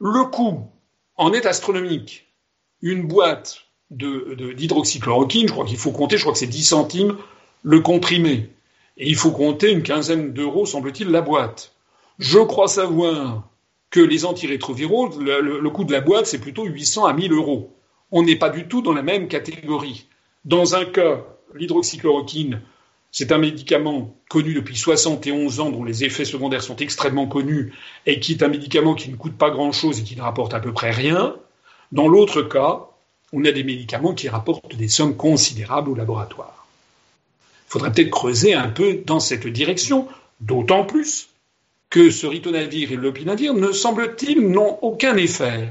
Le coût en est astronomique une boîte d'hydroxychloroquine, je crois qu'il faut compter, je crois que c'est 10 centimes le comprimé. Et il faut compter une quinzaine d'euros, semble-t-il, la boîte. Je crois savoir que les antirétroviraux, le, le, coût de la boîte, c'est plutôt 800 à 1000 euros. On n'est pas du tout dans la même catégorie. Dans un cas, l'hydroxychloroquine, c'est un médicament connu depuis 71 ans, dont les effets secondaires sont extrêmement connus, et qui est un médicament qui ne coûte pas grand-chose et qui ne rapporte à peu près rien. Dans l'autre cas, on a des médicaments qui rapportent des sommes considérables au laboratoire. Il faudrait peut-être creuser un peu dans cette direction, d'autant plus que ce ritonavir et l'opinavir ne semble-t-il n'ont aucun effet.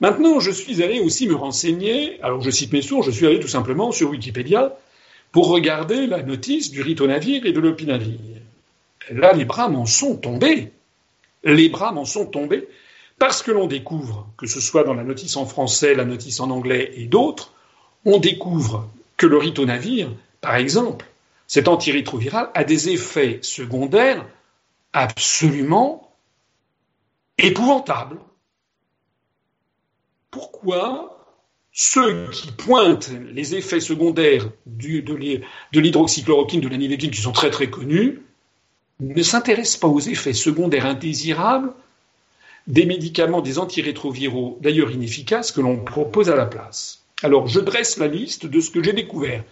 Maintenant, je suis allé aussi me renseigner, alors je cite mes sources, je suis allé tout simplement sur Wikipédia pour regarder la notice du ritonavir et de l'opinavir. Là, les bras m'en sont tombés. Les bras m'en sont tombés parce que l'on découvre, que ce soit dans la notice en français, la notice en anglais et d'autres, on découvre que le ritonavir, par exemple, cet antirétroviral, a des effets secondaires absolument épouvantables. Pourquoi ceux qui pointent les effets secondaires de l'hydroxychloroquine, de l'anilétine, qui sont très très connus, ne s'intéressent pas aux effets secondaires indésirables des médicaments, des antirétroviraux, d'ailleurs inefficaces, que l'on propose à la place. Alors, je dresse la liste de ce que j'ai découvert.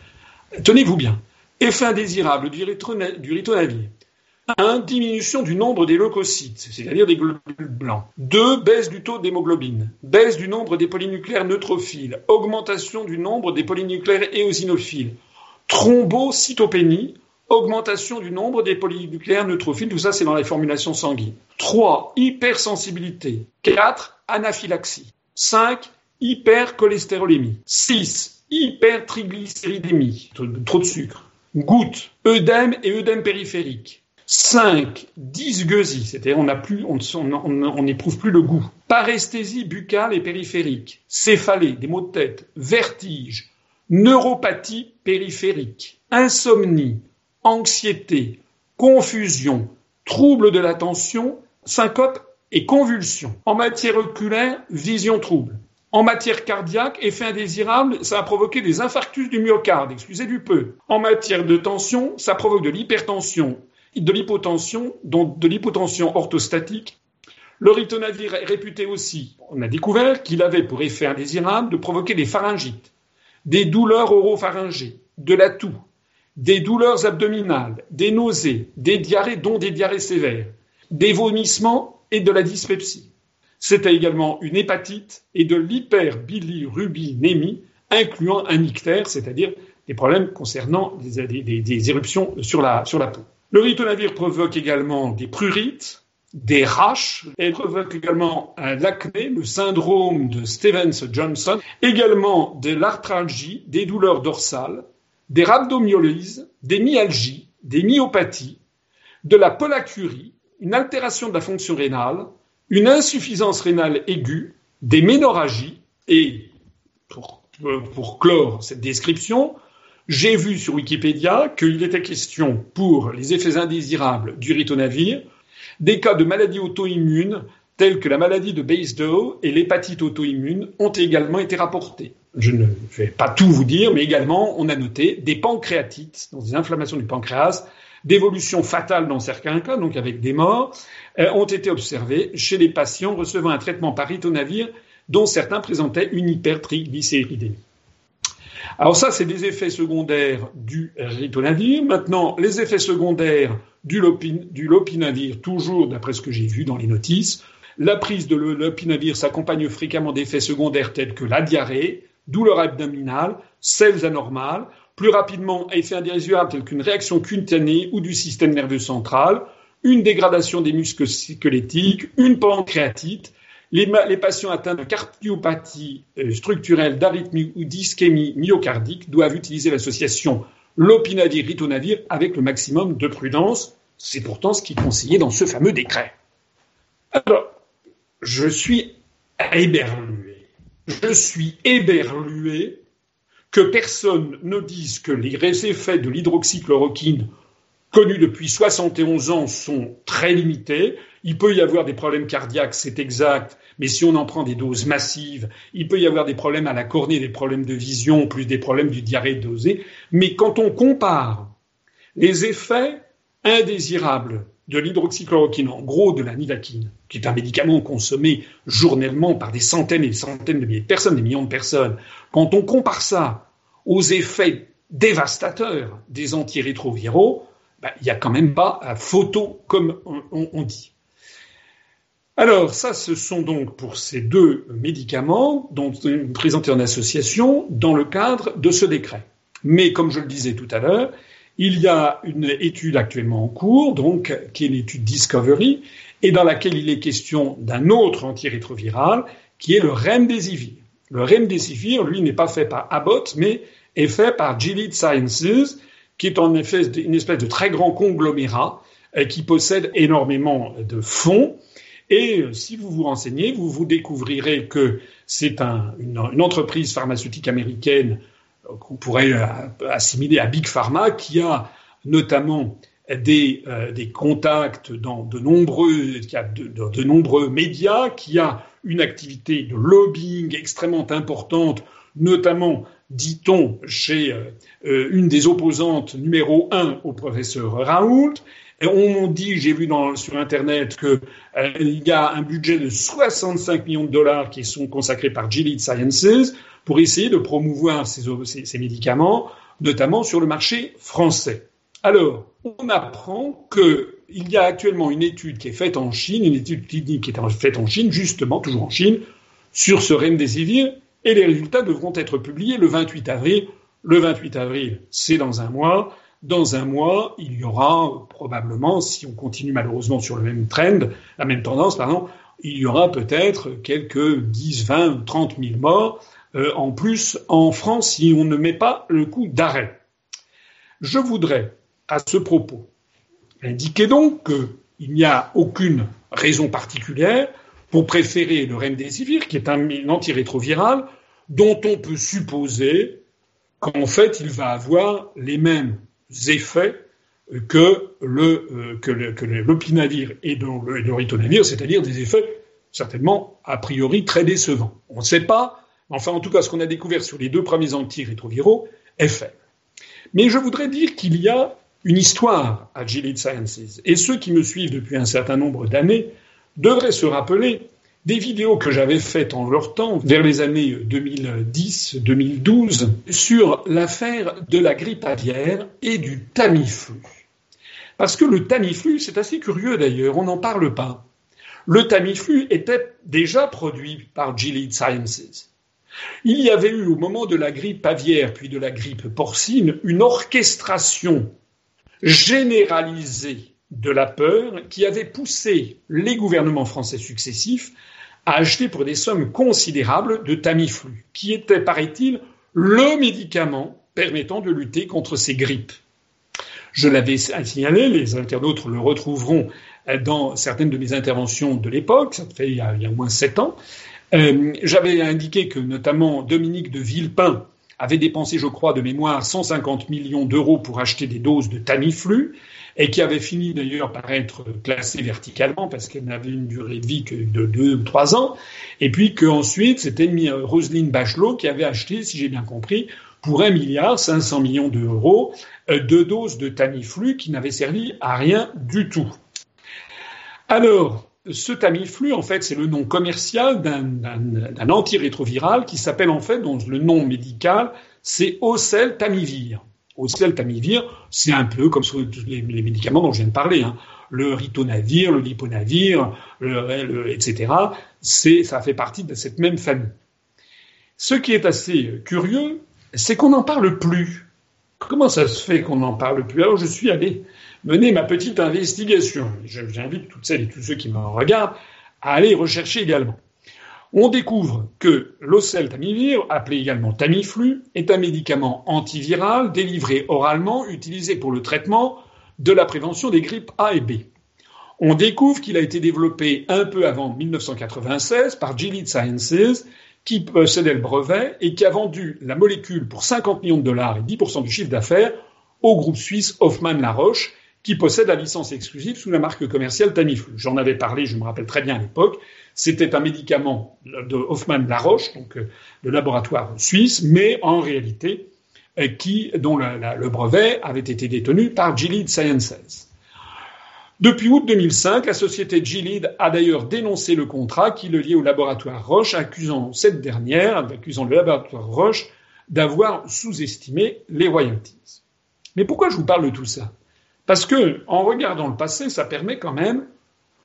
Tenez-vous bien. Effet indésirable du, ritonavir. 1. Diminution du nombre des leucocytes, c'est-à-dire des globules blancs. 2. Baisse du taux d'hémoglobine. Baisse du nombre des polynucléaires neutrophiles. Augmentation du nombre des polynucléaires éosinophiles. Thrombocytopénie augmentation du nombre des polynucléaires neutrophiles, tout ça c'est dans les formulations sanguines. 3. Hypersensibilité. 4. anaphylaxie. 5. Hypercholestérolémie. 6. Hypertriglycéridémie. Trop de sucre. Goutte. œdème et œdème périphérique. 5. Dysgueusie, c'est-à-dire on n'éprouve plus le goût. Paresthésie buccale et périphérique. Céphalée, des maux de tête. Vertige. Neuropathie périphérique. Insomnie. Anxiété. Confusion. Trouble de l'attention. Syncope et convulsion. En matière oculaire, vision trouble. En matière cardiaque, effet indésirable, ça a provoqué des infarctus du myocarde, excusez du peu. En matière de tension, ça provoque de l'hypertension, de l'hypotension, donc de l'hypotension orthostatique. Le ritonavir est réputé aussi, on a découvert qu'il avait pour effet indésirable de provoquer des pharyngites, des douleurs oropharyngées, de la toux, des douleurs abdominales, des nausées, des diarrhées, dont des diarrhées sévères, des vomissements et de la dyspepsie. C'était également une hépatite et de l'hyperbilirubinémie, incluant un ictère, c'est-à-dire des problèmes concernant des, éruptions sur la, sur la peau. Le ritonavir provoque également des prurites, des raches, et provoque également l'acné, le syndrome de Stevens-Johnson, également de l'arthralgie, des douleurs dorsales, des rhabdomyolyses, des myalgies, des myopathies, de la polacurie, une altération de la fonction rénale, une insuffisance rénale aiguë, des ménorragies, et pour, pour clore cette description, j'ai vu sur Wikipédia qu'il était question pour les effets indésirables du ritonavir des cas de maladies auto-immunes telles que la maladie de Basedow et l'hépatite auto-immune ont également été rapportés. Je ne vais pas tout vous dire, mais également on a noté des pancréatites, donc des inflammations du pancréas, d'évolution fatale dans certains cas, donc avec des morts, euh, ont été observées chez les patients recevant un traitement par ritonavir dont certains présentaient une hypertriglycéridémie. Alors ça, c'est des effets secondaires du ritonavir. Maintenant, les effets secondaires du, lopinavir, toujours d'après ce que j'ai vu dans les notices, la prise de lopinavir s'accompagne fréquemment d'effets secondaires tels que la diarrhée, douleur abdominale, selles anormales, plus rapidement effets indésirables tels qu'une réaction cutanée ou du système nerveux central, une dégradation des muscles squelettiques, une pancréatite, les, patients atteints de cardiopathie euh, structurelle, d'arythmie ou d'ischémie myocardique doivent utiliser l'association lopinavir-ritonavir avec le maximum de prudence. C'est pourtant ce qui est conseillé dans ce fameux décret. Alors, je suis éberlué. Je suis éberlué que personne ne dise que les effets de l'hydroxychloroquine connus depuis 71 ans sont très limités. Il peut y avoir des problèmes cardiaques, c'est exact, mais si on en prend des doses massives, il peut y avoir des problèmes à la cornée, des problèmes de vision, plus des problèmes du diarrhée dosée. Mais quand on compare les effets indésirables de l'hydroxychloroquine, en gros de la nivaquine, qui est un médicament consommé journellement par des centaines et des centaines de milliers de personnes, des millions de personnes, quand on compare ça aux effets dévastateurs des antirétroviraux, ben, il n'y a quand même pas photo comme on dit. Alors, ça, ce sont donc pour ces deux médicaments dont présentés en association dans le cadre de ce décret. Mais comme je le disais tout à l'heure, il y a une étude actuellement en cours, donc, qui est l'étude Discovery, et dans laquelle il est question d'un autre antirétroviral, qui est le Remdesivir. Le Remdesivir, lui, n'est pas fait par Abbott, mais est fait par Gilead Sciences, qui est en effet une espèce de très grand conglomérat euh, qui possède énormément de fonds. Et euh, si vous vous renseignez, vous vous découvrirez que c'est une, entreprise pharmaceutique américaine euh, qu'on pourrait assimiler à Big Pharma, qui a notamment des, contacts dans de nombreux, de, nombreux médias, qui a une activité de lobbying extrêmement importante, notamment, dit-on, chez une des opposantes numéro un au professeur Raoult, on m'a dit, j'ai vu sur Internet qu'il euh, y a un budget de 65 millions de dollars qui sont consacrés par Gilead Sciences pour essayer de promouvoir ces, médicaments, notamment sur le marché français. Alors, on apprend qu'il y a actuellement une étude qui est faite en Chine, une étude clinique qui est faite en Chine, justement, toujours en Chine, sur ce remdesivir, et les résultats devront être publiés le 28 avril. Le 28 avril, c'est dans un mois. Dans un mois, il y aura probablement, si on continue malheureusement sur le même trend, la même tendance, pardon, il y aura peut-être quelques 10, 20, 30 000 morts euh, en plus en France si on ne met pas le coup d'arrêt. Je voudrais, à ce propos, indiquer donc qu'il n'y a aucune raison particulière pour préférer le remdesivir, qui est un antirétroviral, dont on peut supposer qu'en fait il va avoir les mêmes effets que le euh, que l'opinavir et le, ritonavir, c'est-à-dire des effets certainement a priori très décevants. On ne sait pas, enfin en tout cas ce qu'on a découvert sur les deux premiers antirétroviraux est fait. Mais je voudrais dire qu'il y a une histoire à Gilead Sciences et ceux qui me suivent depuis un certain nombre d'années devraient se rappeler des vidéos que j'avais faites en leur temps, vers les années 2010-2012, sur l'affaire de la grippe aviaire et du Tamiflu. Parce que le Tamiflu, c'est assez curieux d'ailleurs, on n'en parle pas. Le Tamiflu était déjà produit par Gilead Sciences. Il y avait eu au moment de la grippe aviaire puis de la grippe porcine une orchestration généralisée de la peur qui avait poussé les gouvernements français successifs à acheter pour des sommes considérables de Tamiflu, qui était, paraît-il, le médicament permettant de lutter contre ces grippes. Je l'avais signalé, les internautes le retrouveront dans certaines de mes interventions de l'époque, ça fait il y a, au moins sept ans. Euh, J'avais indiqué que notamment Dominique de Villepin avait dépensé, je crois, de mémoire 150 millions d'euros pour acheter des doses de Tamiflu et qui avait fini d'ailleurs par être classée verticalement parce qu'elle n'avait une durée de vie que de deux ou trois ans, et puis qu'ensuite c'était Roselyne Bachelot qui avait acheté, si j'ai bien compris, pour un milliard 500 millions d'euros, euh, deux doses de Tamiflu qui n'avaient servi à rien du tout. Alors, ce Tamiflu, en fait, c'est le nom commercial d'un antirétroviral qui s'appelle en fait, dans le nom médical, c'est Ocel-Tamivir. Ocel-Tamivir, c'est un peu comme tous les, médicaments dont je viens de parler, hein. le ritonavir, le liponavir, etc. C'est, ça fait partie de cette même famille. Ce qui est assez curieux, c'est qu'on n'en parle plus. Comment ça se fait qu'on n'en parle plus? Alors je suis allé mener ma petite investigation. J'invite toutes celles et tous ceux qui me regardent à aller rechercher également. On découvre que l'ocel-tamivir, appelé également Tamiflu, est un médicament antiviral délivré oralement, utilisé pour le traitement de la prévention des grippes A et B. On découvre qu'il a été développé un peu avant 1996 par Gilead Sciences, qui possédait le brevet et qui a vendu la molécule pour 50 millions de dollars et 10% du chiffre d'affaires au groupe suisse Hoffmann La Roche, qui possède la licence exclusive sous la marque commerciale Tamiflu. J'en avais parlé, je me rappelle très bien à l'époque. C'était un médicament de Hoffmann La Roche, donc le euh, laboratoire suisse, mais en réalité euh, qui, dont le brevet avait été détenu par Gilead Sciences. Depuis août 2005, la société Gilead a d'ailleurs dénoncé le contrat qui le liait au laboratoire Roche, accusant cette dernière, accusant le laboratoire Roche d'avoir sous-estimé les royalties. Mais pourquoi je vous parle de tout ça? Parce que, en regardant le passé, ça permet quand même,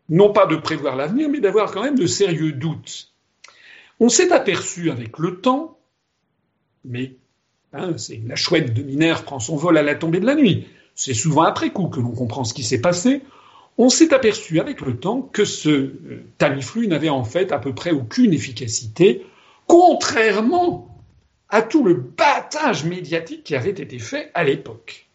non pas de prévoir l'avenir, mais d'avoir quand même de sérieux doutes. On s'est aperçu avec le temps, mais hein, c'est la chouette de Minerve prend son vol à la tombée de la nuit. C'est souvent après coup que l'on comprend ce qui s'est passé on s'est aperçu avec le temps que ce euh, Tamiflu n'avait en fait à peu près aucune efficacité, contrairement à tout le battage médiatique qui avait été fait à l'époque.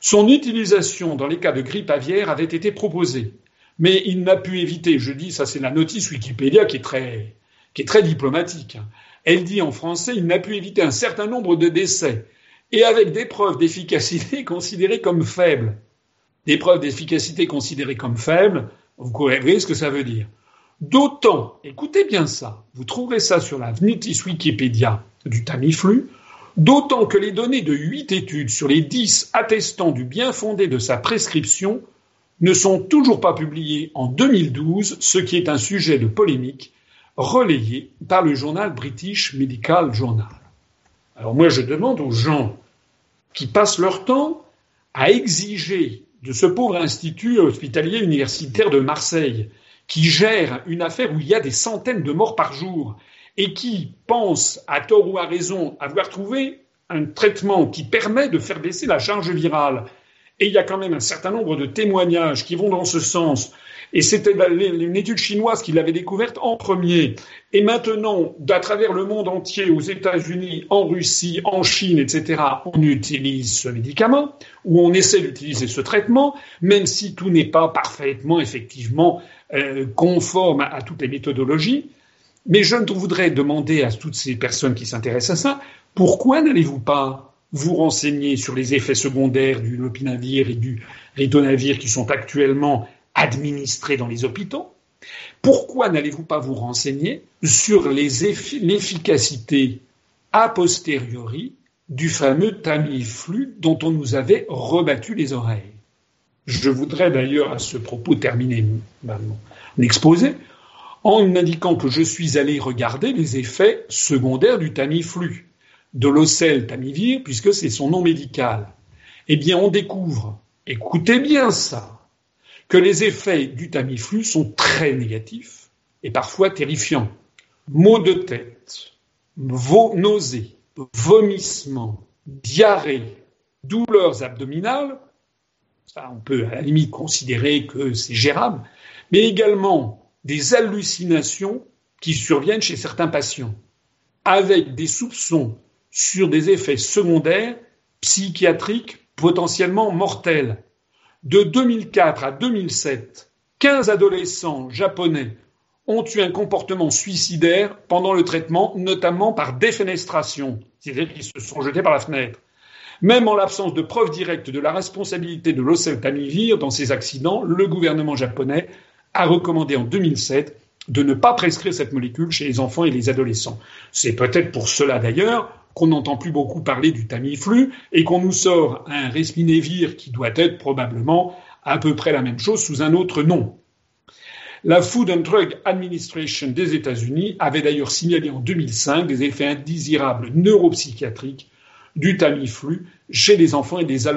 Son utilisation dans les cas de grippe aviaire avait été proposée, mais il n'a pu éviter, je dis, ça c'est la notice Wikipédia qui est très, qui est très diplomatique. Hein. Elle dit en français, il n'a pu éviter un certain nombre de décès, et avec des preuves d'efficacité considérées comme faibles des preuves d'efficacité considérées comme faibles, vous voyez ce que ça veut dire. D'autant, écoutez bien ça, vous trouverez ça sur la notice Wikipédia du Tamiflu, d'autant que les données de huit études sur les dix attestant du bien fondé de sa prescription ne sont toujours pas publiées en 2012, ce qui est un sujet de polémique relayé par le journal British Medical Journal. Alors moi je demande aux gens qui passent leur temps à exiger de ce pauvre institut hospitalier universitaire de Marseille, qui gère une affaire où il y a des centaines de morts par jour et qui pense, à tort ou à raison, avoir trouvé un traitement qui permet de faire baisser la charge virale. Et il y a quand même un certain nombre de témoignages qui vont dans ce sens Et c'était une étude chinoise qui l'avait découverte en premier. Et maintenant, à travers le monde entier, aux États-Unis, en Russie, en Chine, etc., on utilise ce médicament, ou on essaie d'utiliser ce traitement, même si tout n'est pas parfaitement, effectivement, euh, conforme à toutes les méthodologies. Mais je voudrais demander à toutes ces personnes qui s'intéressent à ça, pourquoi n'allez-vous pas vous renseigner sur les effets secondaires du lopinavir et du ritonavir qui sont actuellement administrés dans les hôpitaux Pourquoi n'allez-vous pas vous renseigner sur l'efficacité a posteriori du fameux Tamiflu dont on nous avait rebattu les oreilles? Je voudrais d'ailleurs à ce propos terminer mon exposé en indiquant que je suis allé regarder les effets secondaires du Tamiflu, de l'ocel tamivir, puisque c'est son nom médical. Eh bien, on découvre, écoutez bien ça, que les effets du Tamiflu sont très négatifs et parfois terrifiants. Maux de tête, nausées, vomissements, diarrhée, douleurs abdominales, on peut à la limite considérer que c'est gérable, mais également des hallucinations qui surviennent chez certains patients, avec des soupçons sur des effets secondaires psychiatriques potentiellement mortels. De 2004 à 2007, 15 adolescents japonais ont eu un comportement suicidaire pendant le traitement, notamment par défenestration, c'est-à-dire qu'ils se sont jetés par la fenêtre. Même en l'absence de preuves directes de la responsabilité de l'oseltamivir dans ces accidents, le gouvernement japonais a recommandé en 2007 de ne pas prescrire cette molécule chez les enfants et les adolescents. C'est peut-être pour cela d'ailleurs qu'on n'entend plus beaucoup parler du Tamiflu et qu'on nous sort un Respinévir qui doit être probablement à peu près la même chose sous un autre nom. La Food and Drug Administration des États-Unis avait d'ailleurs signalé en 2005 des effets indésirables neuropsychiatriques du Tamiflu chez les enfants et des,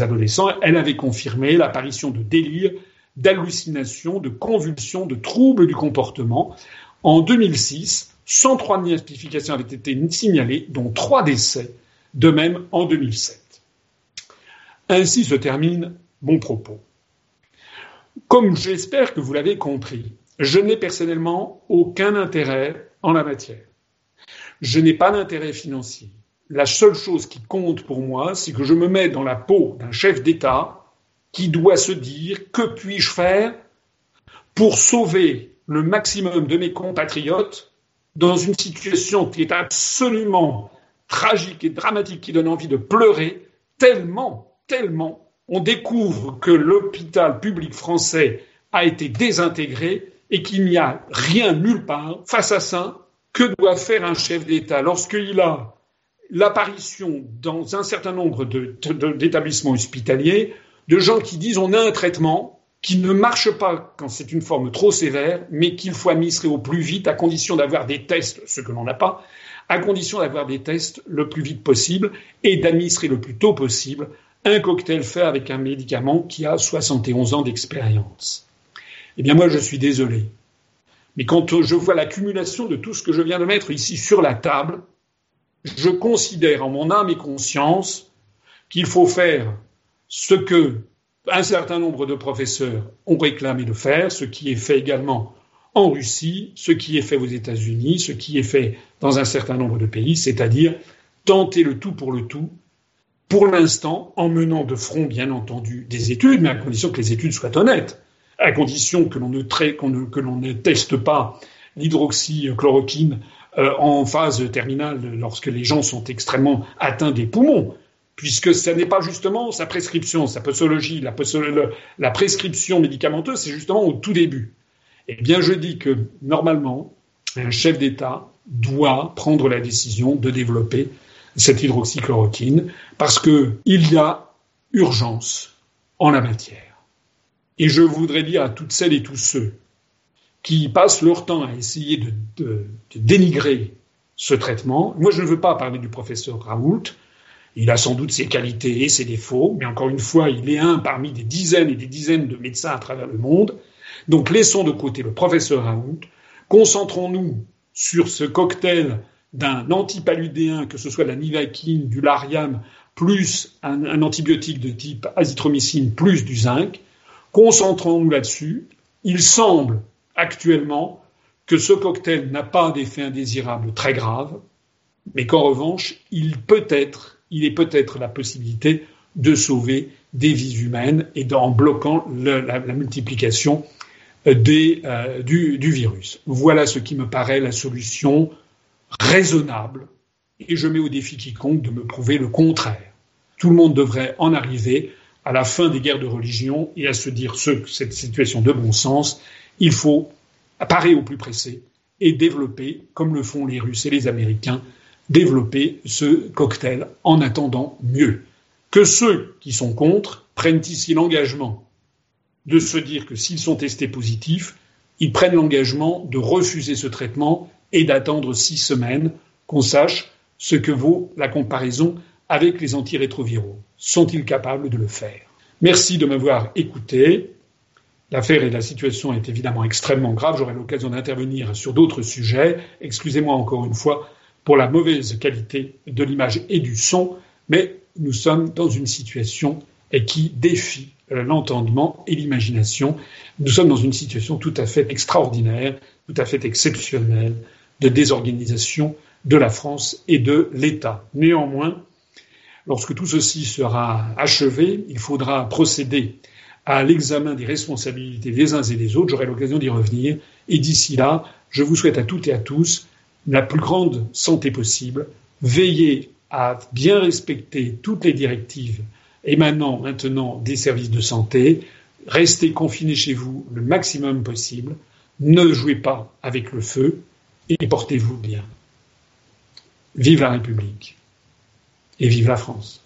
adolescents. Elle avait confirmé l'apparition de délires d'hallucinations, de convulsions, de troubles du comportement. En 2006, 103 notifications avaient été signalées, dont 3 décès, de même en 2007. Ainsi se termine mon propos. Comme j'espère que vous l'avez compris, je n'ai personnellement aucun intérêt en la matière. Je n'ai pas d'intérêt financier. La seule chose qui compte pour moi, c'est que je me mets dans la peau d'un chef d'État qui doit se dire que puis-je faire pour sauver le maximum de mes compatriotes dans une situation qui est absolument tragique et dramatique, qui donne envie de pleurer, tellement, tellement, on découvre que l'hôpital public français a été désintégré et qu'il n'y a rien nulle part face à ça. Que doit faire un chef d'État lorsqu'il a l'apparition dans un certain nombre d'établissements hospitaliers de gens qui disent on a un traitement qui ne marche pas quand c'est une forme trop sévère, mais qu'il faut administrer au plus vite à condition d'avoir des tests, ce que l'on n'a pas, à condition d'avoir des tests le plus vite possible et d'administrer le plus tôt possible un cocktail fait avec un médicament qui a 71 ans d'expérience. Eh bien moi je suis désolé. Mais quand je vois l'accumulation de tout ce que je viens de mettre ici sur la table, je considère en mon âme et conscience qu'il faut faire ce que un certain nombre de professeurs ont réclamé de faire, ce qui est fait également en Russie, ce qui est fait aux États-Unis, ce qui est fait dans un certain nombre de pays, c'est-à-dire tenter le tout pour le tout, pour l'instant, en menant de front, bien entendu, des études, mais à condition que les études soient honnêtes, à condition que l'on ne, teste pas l'hydroxychloroquine euh, en phase terminale lorsque les gens sont extrêmement atteints des poumons puisque ce n'est pas justement sa prescription, sa posologie, la, prescription médicamenteuse, c'est justement au tout début. Eh bien, je dis que normalement, un chef d'État doit prendre la décision de développer cette hydroxychloroquine parce qu'il y a urgence en la matière. Et je voudrais dire à toutes celles et tous ceux qui passent leur temps à essayer de dénigrer ce traitement, moi je ne veux pas parler du professeur Raoult, il a sans doute ses qualités et ses défauts, mais encore une fois, il est un parmi des dizaines et des dizaines de médecins à travers le monde. Donc laissons de côté le professeur Raoult, concentrons-nous sur ce cocktail d'un antipaludéen, que ce soit la nivaquine, du lariam, plus un, antibiotique de type azithromycine, plus du zinc. Concentrons-nous là-dessus. Il semble actuellement que ce cocktail n'a pas d'effet indésirable très grave, mais qu'en revanche, il peut être, il est peut-être la possibilité de sauver des vies humaines et en bloquant la, multiplication euh, du, du, virus. Voilà ce qui me paraît la solution raisonnable et je mets au défi quiconque de me prouver le contraire. Tout le monde devrait en arriver à la fin des guerres de religion et à se dire ce, cette situation de bon sens, il faut parer au plus pressé et développer, comme le font les Russes et les Américains, développer ce cocktail en attendant mieux. Que ceux qui sont contre prennent ici l'engagement de se dire que s'ils sont testés positifs, ils prennent l'engagement de refuser ce traitement et d'attendre six semaines qu'on sache ce que vaut la comparaison avec les antirétroviraux. Sont-ils capables de le faire? Merci de m'avoir écouté. L'affaire et la situation est évidemment extrêmement grave. J'aurai l'occasion d'intervenir sur d'autres sujets. Excusez-moi encore une fois pour la mauvaise qualité de l'image et du son, mais nous sommes dans une situation qui défie l'entendement et l'imagination. Nous sommes dans une situation tout à fait extraordinaire, tout à fait exceptionnelle de désorganisation de la France et de l'État. Néanmoins, lorsque tout ceci sera achevé, il faudra procéder à l'examen des responsabilités des uns et des autres. J'aurai l'occasion d'y revenir. Et d'ici là, je vous souhaite à toutes et à tous la plus grande santé possible. Veillez à bien respecter toutes les directives émanant maintenant des services de santé. Restez confinés chez vous le maximum possible. Ne jouez pas avec le feu et portez-vous bien. Vive la République et vive la France.